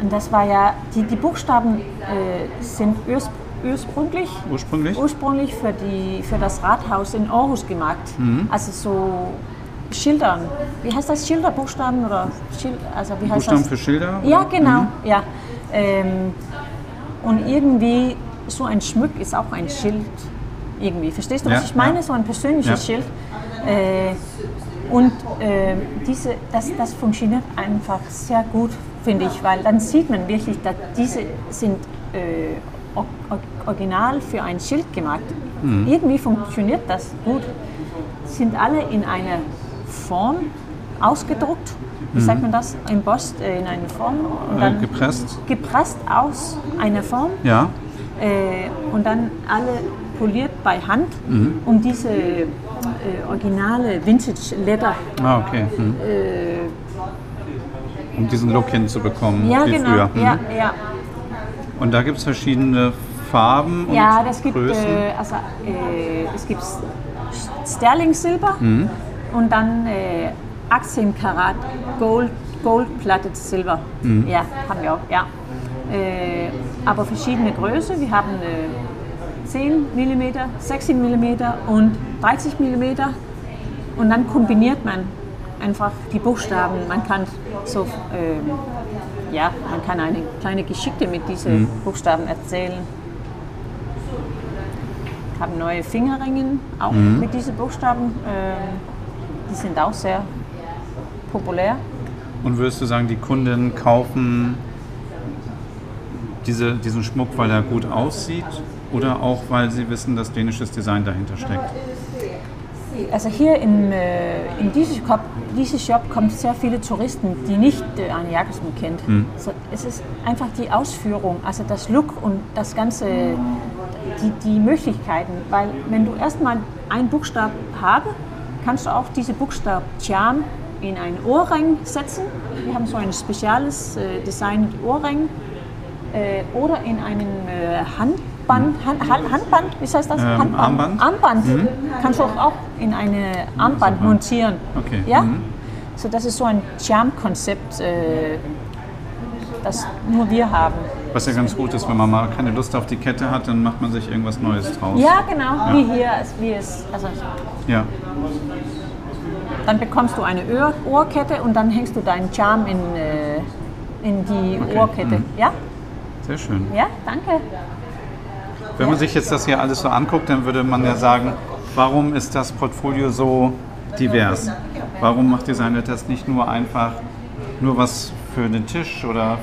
[SPEAKER 2] und das war ja, die, die Buchstaben äh, sind urs, ursprünglich,
[SPEAKER 1] Ursprünglich?
[SPEAKER 2] ursprünglich für, die, für das Rathaus in Aarhus gemacht.
[SPEAKER 1] Mhm.
[SPEAKER 2] Also so Schildern. Wie heißt das? Schilderbuchstaben oder Schild, also wie heißt
[SPEAKER 1] Buchstaben
[SPEAKER 2] das?
[SPEAKER 1] für Schilder?
[SPEAKER 2] Ja, genau.
[SPEAKER 1] Mhm.
[SPEAKER 2] Ja. Ähm, und irgendwie so ein Schmuck ist auch ein Schild. Irgendwie. Verstehst du, was
[SPEAKER 1] Ja,
[SPEAKER 2] ich meine?
[SPEAKER 1] ja.
[SPEAKER 2] So ein persönliches
[SPEAKER 1] Ja.
[SPEAKER 2] Schild. Äh, und äh, diese, das, das funktioniert einfach sehr gut, finde ich, weil dann sieht man wirklich, dass diese sind äh, original für ein Schild gemacht.
[SPEAKER 1] Mhm.
[SPEAKER 2] Irgendwie funktioniert das gut. Sind alle in einer Form ausgedruckt. Wie sagt man das? Embossed äh, in eine Form und
[SPEAKER 1] Äh,
[SPEAKER 2] dann
[SPEAKER 1] gepresst?
[SPEAKER 2] gepresst aus einer Form
[SPEAKER 1] Ja.
[SPEAKER 2] äh, und dann alle poliert bei Hand,
[SPEAKER 1] Mhm.
[SPEAKER 2] um diese äh, originale Vintage Leather.
[SPEAKER 1] Ah, okay. Hm.
[SPEAKER 2] Äh,
[SPEAKER 1] Um diesen Look hinzubekommen,
[SPEAKER 2] ja,
[SPEAKER 1] wie
[SPEAKER 2] genau.
[SPEAKER 1] früher. Mhm.
[SPEAKER 2] Ja, ja.
[SPEAKER 1] Und da gibt es verschiedene Farben und
[SPEAKER 2] ja, das gibt
[SPEAKER 1] Größen.
[SPEAKER 2] äh, also äh, es gibt Sterling Silber
[SPEAKER 1] Mhm.
[SPEAKER 2] und dann äh, 18 Karat Gold, Gold Plated Silber.
[SPEAKER 1] Mhm.
[SPEAKER 2] Ja, haben wir auch. Ja. Äh, aber verschiedene Größe. Wir haben äh, 10 mm, 16 mm und 30 mm. Und dann kombiniert man einfach die Buchstaben. Man kann so, ähm, ja, man kann eine kleine Geschichte mit diesen Buchstaben erzählen. Wir haben neue Fingerringen auch mit diesen Buchstaben. Ähm, die sind auch sehr populär.
[SPEAKER 1] Und würdest du sagen, die Kunden kaufen diese, diesen Schmuck, weil er gut aussieht oder auch, weil sie wissen, dass dänisches Design dahinter steckt?
[SPEAKER 2] Also hier in, äh, in diesem Shop, diese Shop kommen sehr viele Touristen, die nicht äh, Arne Jacobsen kennt. So, es ist einfach die Ausführung, also das Look und das ganze, die, die Möglichkeiten. Weil wenn du erstmal einen Buchstab habe, kannst du auch diese Buchstab Charm in einen Ohrring setzen. Wir haben so ein spezielles äh, Design mit Ohrring äh, oder in einen äh, Handband, Hand, Hand, Handband, wie heißt das?
[SPEAKER 1] Ähm,
[SPEAKER 2] Handband.
[SPEAKER 1] Armband?
[SPEAKER 2] Armband kannst du auch in eine Armband
[SPEAKER 1] super.
[SPEAKER 2] montieren.
[SPEAKER 1] Okay.
[SPEAKER 2] Ja?
[SPEAKER 1] Mhm.
[SPEAKER 2] So, das ist so ein Charm-Konzept, äh, das nur wir haben.
[SPEAKER 1] Was ja ganz gut ist, wenn man mal keine Lust auf die Kette hat, dann macht man sich irgendwas Neues draus.
[SPEAKER 2] Ja, genau, wie hier, wie es, also
[SPEAKER 1] Ja.
[SPEAKER 2] Dann bekommst du eine Ohr Ohrkette und dann hängst du deinen Charm in, äh, in die
[SPEAKER 1] Okay,
[SPEAKER 2] Ohrkette.
[SPEAKER 1] mhm.
[SPEAKER 2] Ja?
[SPEAKER 1] Sehr schön.
[SPEAKER 2] Ja, danke.
[SPEAKER 1] Wenn man sich jetzt das hier alles so anguckt, dann würde man ja sagen, warum ist das Portfolio so divers? Warum macht Designer das nicht nur einfach nur was für den Tisch oder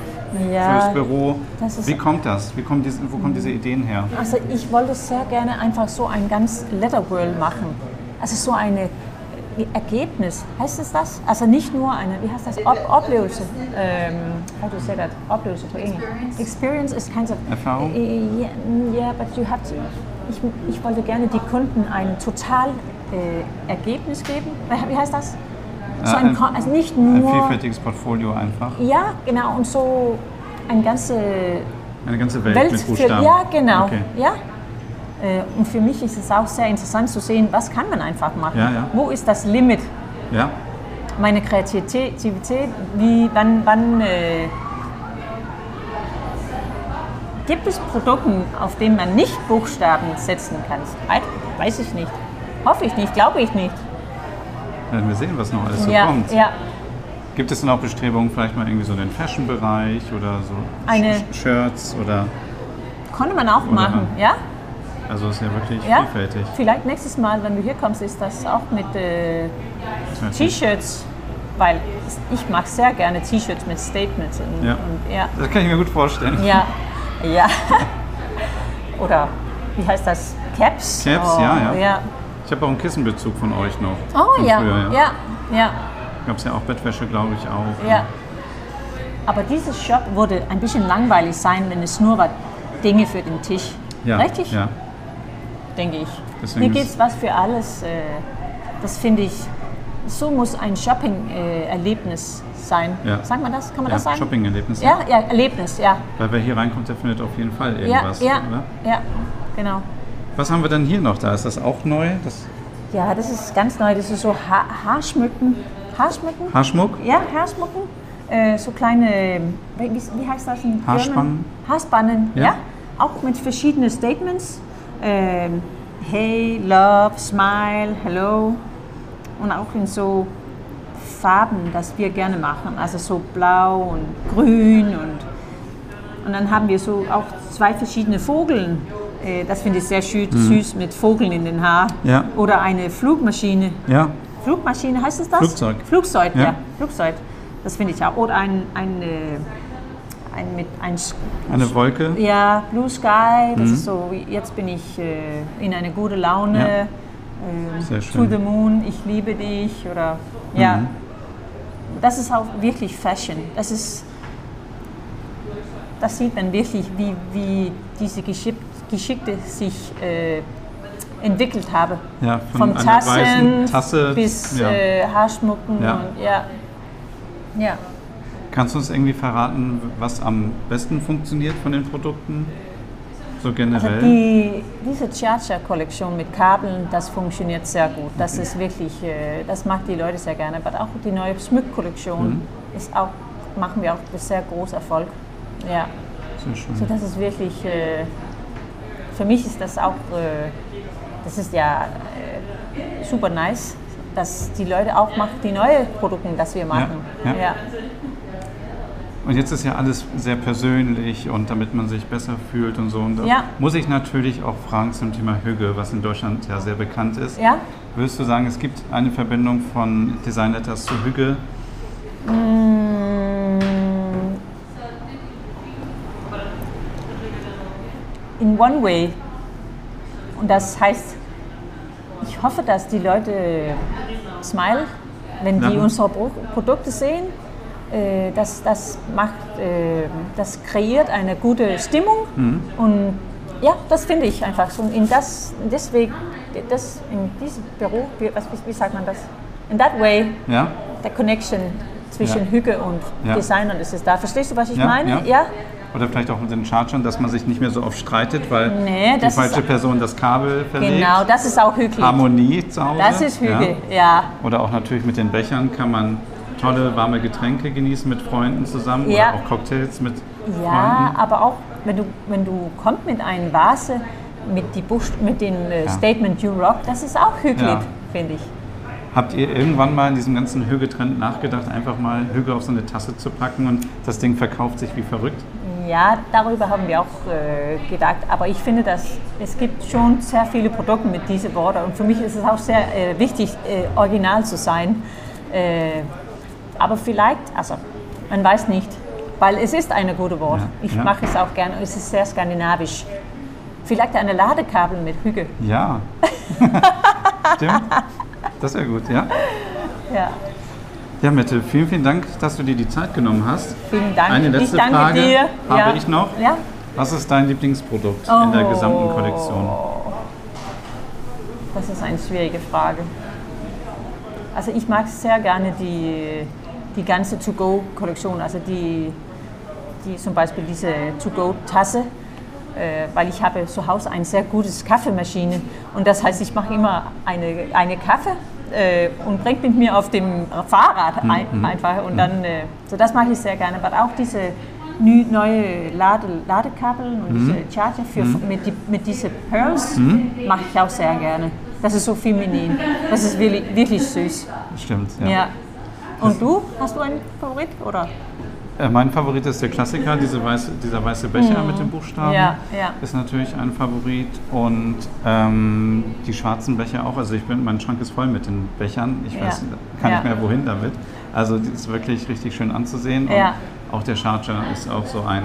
[SPEAKER 2] Ja,
[SPEAKER 1] fürs Büro? Wie kommt das? Wie kommen diese, wo kommen diese Ideen her?
[SPEAKER 2] Also ich wollte sehr gerne einfach so ein ganz Letterworld machen. Also so eine Ergebnis, heißt es das? Also nicht nur eine, wie heißt das, Ob Oplevelse. Ähm, how do you say that? Oplevelse to Englisch. Experience is kind of...
[SPEAKER 1] Erfahrung?
[SPEAKER 2] Ja, yeah, but you have to... Ich, ich wollte gerne die Kunden ein total äh, Ergebnis geben. Wie heißt das? So ein,
[SPEAKER 1] ein-
[SPEAKER 2] also nicht
[SPEAKER 1] Ein
[SPEAKER 2] nur...
[SPEAKER 1] vielfältiges Portfolio einfach.
[SPEAKER 2] Ja, genau. Und so ein ganze
[SPEAKER 1] Eine ganze Welt,
[SPEAKER 2] Welt
[SPEAKER 1] mit
[SPEAKER 2] für,
[SPEAKER 1] Buchstaben.
[SPEAKER 2] ja, genau.
[SPEAKER 1] Okay.
[SPEAKER 2] Ja. Äh, Und für mich ist es auch sehr interessant zu sehen, was kann man einfach machen.
[SPEAKER 1] Ja, ja.
[SPEAKER 2] Wo ist das Limit?
[SPEAKER 1] Ja,
[SPEAKER 2] Meine Kreativität, wie, wann, wann äh, gibt es Produkte, auf denen man nicht Buchstaben setzen kann? Wei- Weiß ich nicht. Hoffe ich nicht, glaube ich nicht.
[SPEAKER 1] werden wir sehen, was noch alles so
[SPEAKER 2] ja,
[SPEAKER 1] kommt.
[SPEAKER 2] ja.
[SPEAKER 1] Gibt es denn auch Bestrebungen, vielleicht mal irgendwie so den Fashion-Bereich oder so
[SPEAKER 2] Eine-
[SPEAKER 1] Sh- Shirts oder
[SPEAKER 2] Konnte man auch machen, ja?
[SPEAKER 1] Also ist ja wirklich
[SPEAKER 2] ja?
[SPEAKER 1] vielfältig.
[SPEAKER 2] Vielleicht nächstes Mal, wenn du hier kommst, ist das auch mit äh, T-Shirts, weil ich mag sehr gerne T-Shirts mit Statements. Und,
[SPEAKER 1] Ja.
[SPEAKER 2] Und, ja.
[SPEAKER 1] Das kann ich mir gut vorstellen.
[SPEAKER 2] Ja, ja. Oder wie heißt das? Caps?
[SPEAKER 1] Caps,
[SPEAKER 2] oh,
[SPEAKER 1] ja, ja.
[SPEAKER 2] ja.
[SPEAKER 1] Ich habe auch einen Kissenbezug von euch noch.
[SPEAKER 2] Oh ja,
[SPEAKER 1] früher,
[SPEAKER 2] ja, ja,
[SPEAKER 1] Gab es ja auch Bettwäsche, glaube ich, auch.
[SPEAKER 2] ja. Aber dieses Shop würde ein bisschen langweilig sein, wenn es nur war Dinge für den Tisch.
[SPEAKER 1] Ja,
[SPEAKER 2] Richtig?
[SPEAKER 1] Ja.
[SPEAKER 2] Denke ich.
[SPEAKER 1] Deswegen
[SPEAKER 2] Hier gibt es was für alles. äh, Das finde ich, so muss ein Shopping-Erlebnis sein.
[SPEAKER 1] Ja.
[SPEAKER 2] Sagt man das? Kann man
[SPEAKER 1] ja.
[SPEAKER 2] das sagen?
[SPEAKER 1] Shopping-Erlebnisse.
[SPEAKER 2] Ja, ja, Erlebnis, ja.
[SPEAKER 1] Weil wer hier reinkommt, der findet auf jeden Fall
[SPEAKER 2] Ja,
[SPEAKER 1] irgendwas.
[SPEAKER 2] ja,
[SPEAKER 1] Oder?
[SPEAKER 2] ja, genau.
[SPEAKER 1] Was haben wir denn hier noch da? Ist das auch neu? Das
[SPEAKER 2] Ja, das ist ganz neu. Das ist so ha Haarschmücken. Haarschmücken?
[SPEAKER 1] Haarschmuck?
[SPEAKER 2] Ja, Haarschmucken. Äh, so kleine, wie, wie heißt das in?
[SPEAKER 1] Haarspannen?
[SPEAKER 2] Haarspannen,
[SPEAKER 1] Ja.
[SPEAKER 2] ja. Auch mit verschiedenen Statements. Ähm, hey, love, smile, hello. Und auch in so Farben, das wir gerne machen. Also so blau und grün und und dann haben wir so auch zwei verschiedene Vogeln. Äh, Das finde ich sehr schü- süß mit Vogeln in den Haaren.
[SPEAKER 1] Mhm. Ja.
[SPEAKER 2] Oder eine Flugmaschine.
[SPEAKER 1] Ja.
[SPEAKER 2] Flugmaschine heißt es das?
[SPEAKER 1] Flugzeug.
[SPEAKER 2] Flugzeug,
[SPEAKER 1] Ja.
[SPEAKER 2] ja. Flugzeug. Das finde ich auch. Oder ein, ein, äh, ein mit ein
[SPEAKER 1] Eine Wolke?
[SPEAKER 2] ja, Blue Sky. Das
[SPEAKER 1] Mhm.
[SPEAKER 2] ist so, jetzt bin ich äh, in eine gute Laune.
[SPEAKER 1] Ja.
[SPEAKER 2] Äh, to the Moon, ich liebe dich. Oder ja.
[SPEAKER 1] Mhm.
[SPEAKER 2] Das ist auch wirklich Fashion. Das ist das sieht man wirklich, wie, wie diese Geschick Geschickte sich äh, entwickelt haben.
[SPEAKER 1] Ja, von
[SPEAKER 2] Vom Tassen
[SPEAKER 1] Tasse,
[SPEAKER 2] bis
[SPEAKER 1] ja.
[SPEAKER 2] äh, Haarschmucken
[SPEAKER 1] Ja.
[SPEAKER 2] und ja. Ja.
[SPEAKER 1] Kannst du uns irgendwie verraten, was am besten funktioniert von den Produkten? So
[SPEAKER 2] Also
[SPEAKER 1] generell?
[SPEAKER 2] die, diese Chacha-Kollektion mit Kabeln, das funktioniert sehr gut. Das ist wirklich, äh, das mag die Leute sehr gerne. Aber auch die neue Schmuck-Kollektion
[SPEAKER 1] Mhm.
[SPEAKER 2] ist auch, machen wir auch mit sehr großer Erfolg. Ja.
[SPEAKER 1] Sehr schön.
[SPEAKER 2] So, das ist wirklich, äh, für mich ist das auch, äh, das ist ja super nice, dass die Leute auch machen, die neuen Produkte, das wir machen.
[SPEAKER 1] ja.
[SPEAKER 2] ja.
[SPEAKER 1] Und jetzt ist ja alles sehr persönlich und damit man sich besser fühlt und so. Und da
[SPEAKER 2] Ja.
[SPEAKER 1] muss ich natürlich auch fragen zum Thema Hüge, was in Deutschland ja sehr bekannt ist.
[SPEAKER 2] Ja?
[SPEAKER 1] Würdest du sagen, es gibt eine Verbindung von Design Letters zu Hüge?
[SPEAKER 2] Mm, In one way. Und das heißt, ich hoffe, dass die Leute smile, wenn die unsere Pro Produkte sehen. Äh, Das, das, macht, äh, das kreiert eine gute Stimmung.
[SPEAKER 1] Mhm.
[SPEAKER 2] Und ja, das finde ich einfach so. In das, deswegen, das, in diesem Büro, wie, was, wie sagt man das? In that way,
[SPEAKER 1] Ja?
[SPEAKER 2] der Connection zwischen
[SPEAKER 1] Ja.
[SPEAKER 2] Hüge und
[SPEAKER 1] Ja.
[SPEAKER 2] Design und es ist da. Verstehst du, was ich
[SPEAKER 1] Ja,
[SPEAKER 2] meine?
[SPEAKER 1] ja. Oder vielleicht auch mit den Chargern, dass man sich nicht mehr so oft streitet, weil
[SPEAKER 2] Nee,
[SPEAKER 1] die falsche
[SPEAKER 2] ist-
[SPEAKER 1] Person das Kabel verlegt.
[SPEAKER 2] Genau, das ist auch Hügel.
[SPEAKER 1] Harmonie zu Hause.
[SPEAKER 2] Das ist Hügel,
[SPEAKER 1] ja. Oder auch natürlich mit den Bechern kann man tolle warme Getränke genießen mit Freunden zusammen
[SPEAKER 2] Ja.
[SPEAKER 1] oder auch Cocktails mit
[SPEAKER 2] Ja,
[SPEAKER 1] Freunden.
[SPEAKER 2] aber auch wenn du, wenn du kommst mit einer Vase mit, die Buch, mit dem äh,
[SPEAKER 1] Ja.
[SPEAKER 2] Statement You Rock, das ist auch Hügel,
[SPEAKER 1] Ja.
[SPEAKER 2] finde ich.
[SPEAKER 1] Habt ihr irgendwann mal in diesem ganzen Hüge-Trend nachgedacht, einfach mal Hüge auf so eine Tasse zu packen und das Ding verkauft sich wie verrückt?
[SPEAKER 2] Ja, darüber haben wir auch äh, gedacht. Aber ich finde, dass es gibt schon sehr viele Produkte mit diesen Worten. Und für mich ist es auch sehr äh, wichtig, äh, original zu sein. Aber vielleicht, also man weiß nicht, weil es ist eine gute Wort. Ja, ich ja. mache es auch gerne. Es ist sehr skandinavisch. Vielleicht eine Ladekabel mit Hüge.
[SPEAKER 1] Ja. Stimmt. Das wäre gut, ja?
[SPEAKER 2] Ja.
[SPEAKER 1] Ja, Mette, vielen, vielen Dank, dass du dir die Zeit genommen hast.
[SPEAKER 2] Vielen Dank.
[SPEAKER 1] Eine letzte
[SPEAKER 2] ich danke
[SPEAKER 1] Frage
[SPEAKER 2] dir.
[SPEAKER 1] habe
[SPEAKER 2] ja.
[SPEAKER 1] ich noch.
[SPEAKER 2] Ja?
[SPEAKER 1] Was ist dein Lieblingsprodukt
[SPEAKER 2] oh.
[SPEAKER 1] in der gesamten Kollektion?
[SPEAKER 2] Das ist eine schwierige Frage. Also ich mag sehr gerne die, die ganze To-Go-Kollektion, also die, die zum Beispiel diese To-Go-Tasse, äh, weil ich habe zu Hause eine sehr gute Kaffeemaschine und das heißt, ich mache immer eine, eine Kaffee äh, und bringt mit mir auf dem Fahrrad ein, mhm. einfach. Und dann, äh, so das mache ich sehr gerne. Aber auch diese neue Lade, Ladekabeln und mhm. diese Charger für, mhm. mit, die, mit diesen Pearls mhm. mache ich auch sehr gerne. Das ist so feminin. Das ist wirklich, wirklich süß.
[SPEAKER 1] Stimmt, ja.
[SPEAKER 2] ja. Und du? Hast du einen Favorit? Oder?
[SPEAKER 1] Äh, mein Favorit ist der Klassiker, diese weiße, dieser weiße Becher mhm. mit den Buchstaben.
[SPEAKER 2] Ja, ja.
[SPEAKER 1] Ist natürlich ein Favorit. Und ähm, die schwarzen Becher auch. Also ich bin, mein Schrank ist voll mit den Bechern. Ich weiß kann nicht mehr wohin damit. Also die ist wirklich richtig schön anzusehen. Und
[SPEAKER 2] ja.
[SPEAKER 1] auch der Charger ist auch so ein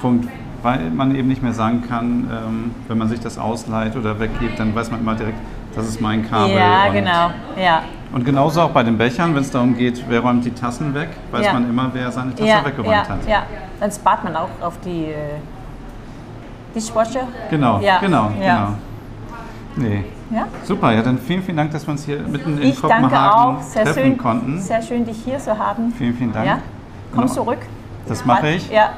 [SPEAKER 1] Punkt, weil man eben nicht mehr sagen kann, ähm, wenn man sich das ausleiht oder weggibt, dann weiß man immer direkt, das ist mein Kabel.
[SPEAKER 2] Ja, genau. Ja.
[SPEAKER 1] Und genauso auch bei den Bechern, wenn es darum geht, wer räumt die Tassen weg, weiß ja. man immer, wer seine Tasse
[SPEAKER 2] ja,
[SPEAKER 1] weggeräumt
[SPEAKER 2] ja,
[SPEAKER 1] hat.
[SPEAKER 2] Ja, dann spart man auch auf die äh, Dishwasher.
[SPEAKER 1] Genau,
[SPEAKER 2] ja.
[SPEAKER 1] genau, genau. Nee.
[SPEAKER 2] Ja?
[SPEAKER 1] Super, ja, dann vielen, vielen Dank, dass wir uns hier mitten in
[SPEAKER 2] ich
[SPEAKER 1] Kopenhagen
[SPEAKER 2] danke auch. Sehr
[SPEAKER 1] treffen
[SPEAKER 2] schön,
[SPEAKER 1] konnten.
[SPEAKER 2] Sehr schön, dich hier zu haben.
[SPEAKER 1] Vielen, vielen Dank.
[SPEAKER 2] Ja? Komm zurück.
[SPEAKER 1] Das mache ich.
[SPEAKER 2] Ja.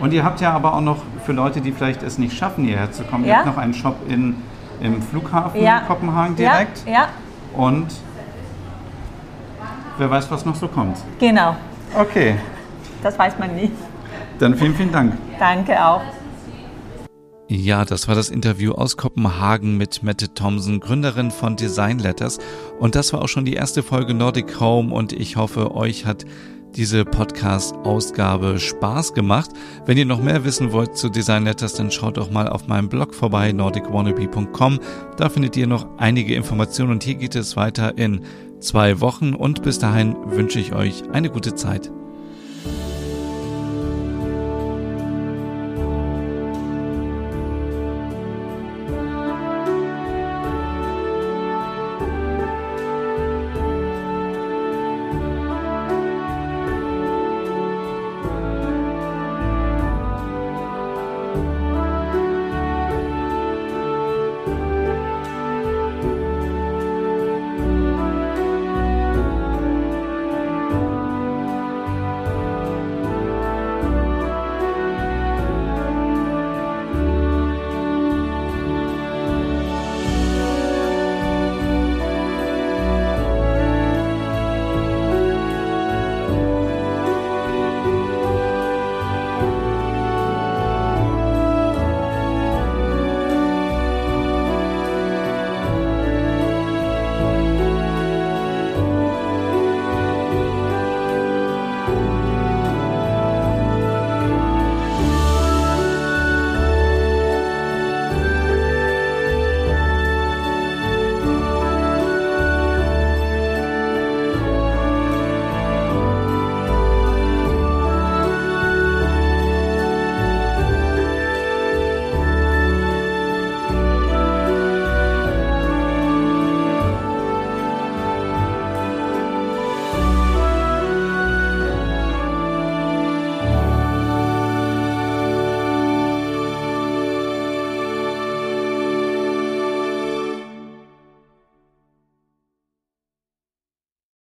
[SPEAKER 1] Und ihr habt ja aber auch noch für Leute, die vielleicht es nicht schaffen, hierher zu kommen, ja? ihr habt noch einen Shop in, im Flughafen
[SPEAKER 2] ja.
[SPEAKER 1] Kopenhagen direkt.
[SPEAKER 2] Ja. ja.
[SPEAKER 1] Und wer weiß, was noch so kommt.
[SPEAKER 2] Genau.
[SPEAKER 1] Okay.
[SPEAKER 2] Das weiß man nie.
[SPEAKER 1] Dann vielen, vielen Dank.
[SPEAKER 2] Danke auch.
[SPEAKER 1] Ja, das war das Interview aus Kopenhagen mit Mette Thompson, Gründerin von Design Letters. Und das war auch schon die erste Folge Nordic Home und ich hoffe, euch hat diese Podcast-Ausgabe Spaß gemacht. Wenn ihr noch mehr wissen wollt zu Design Letters, dann schaut doch mal auf meinem Blog vorbei, nordicwannabe.com. Da findet ihr noch einige Informationen und hier geht es weiter in zwei Wochen und bis dahin wünsche ich euch eine gute Zeit.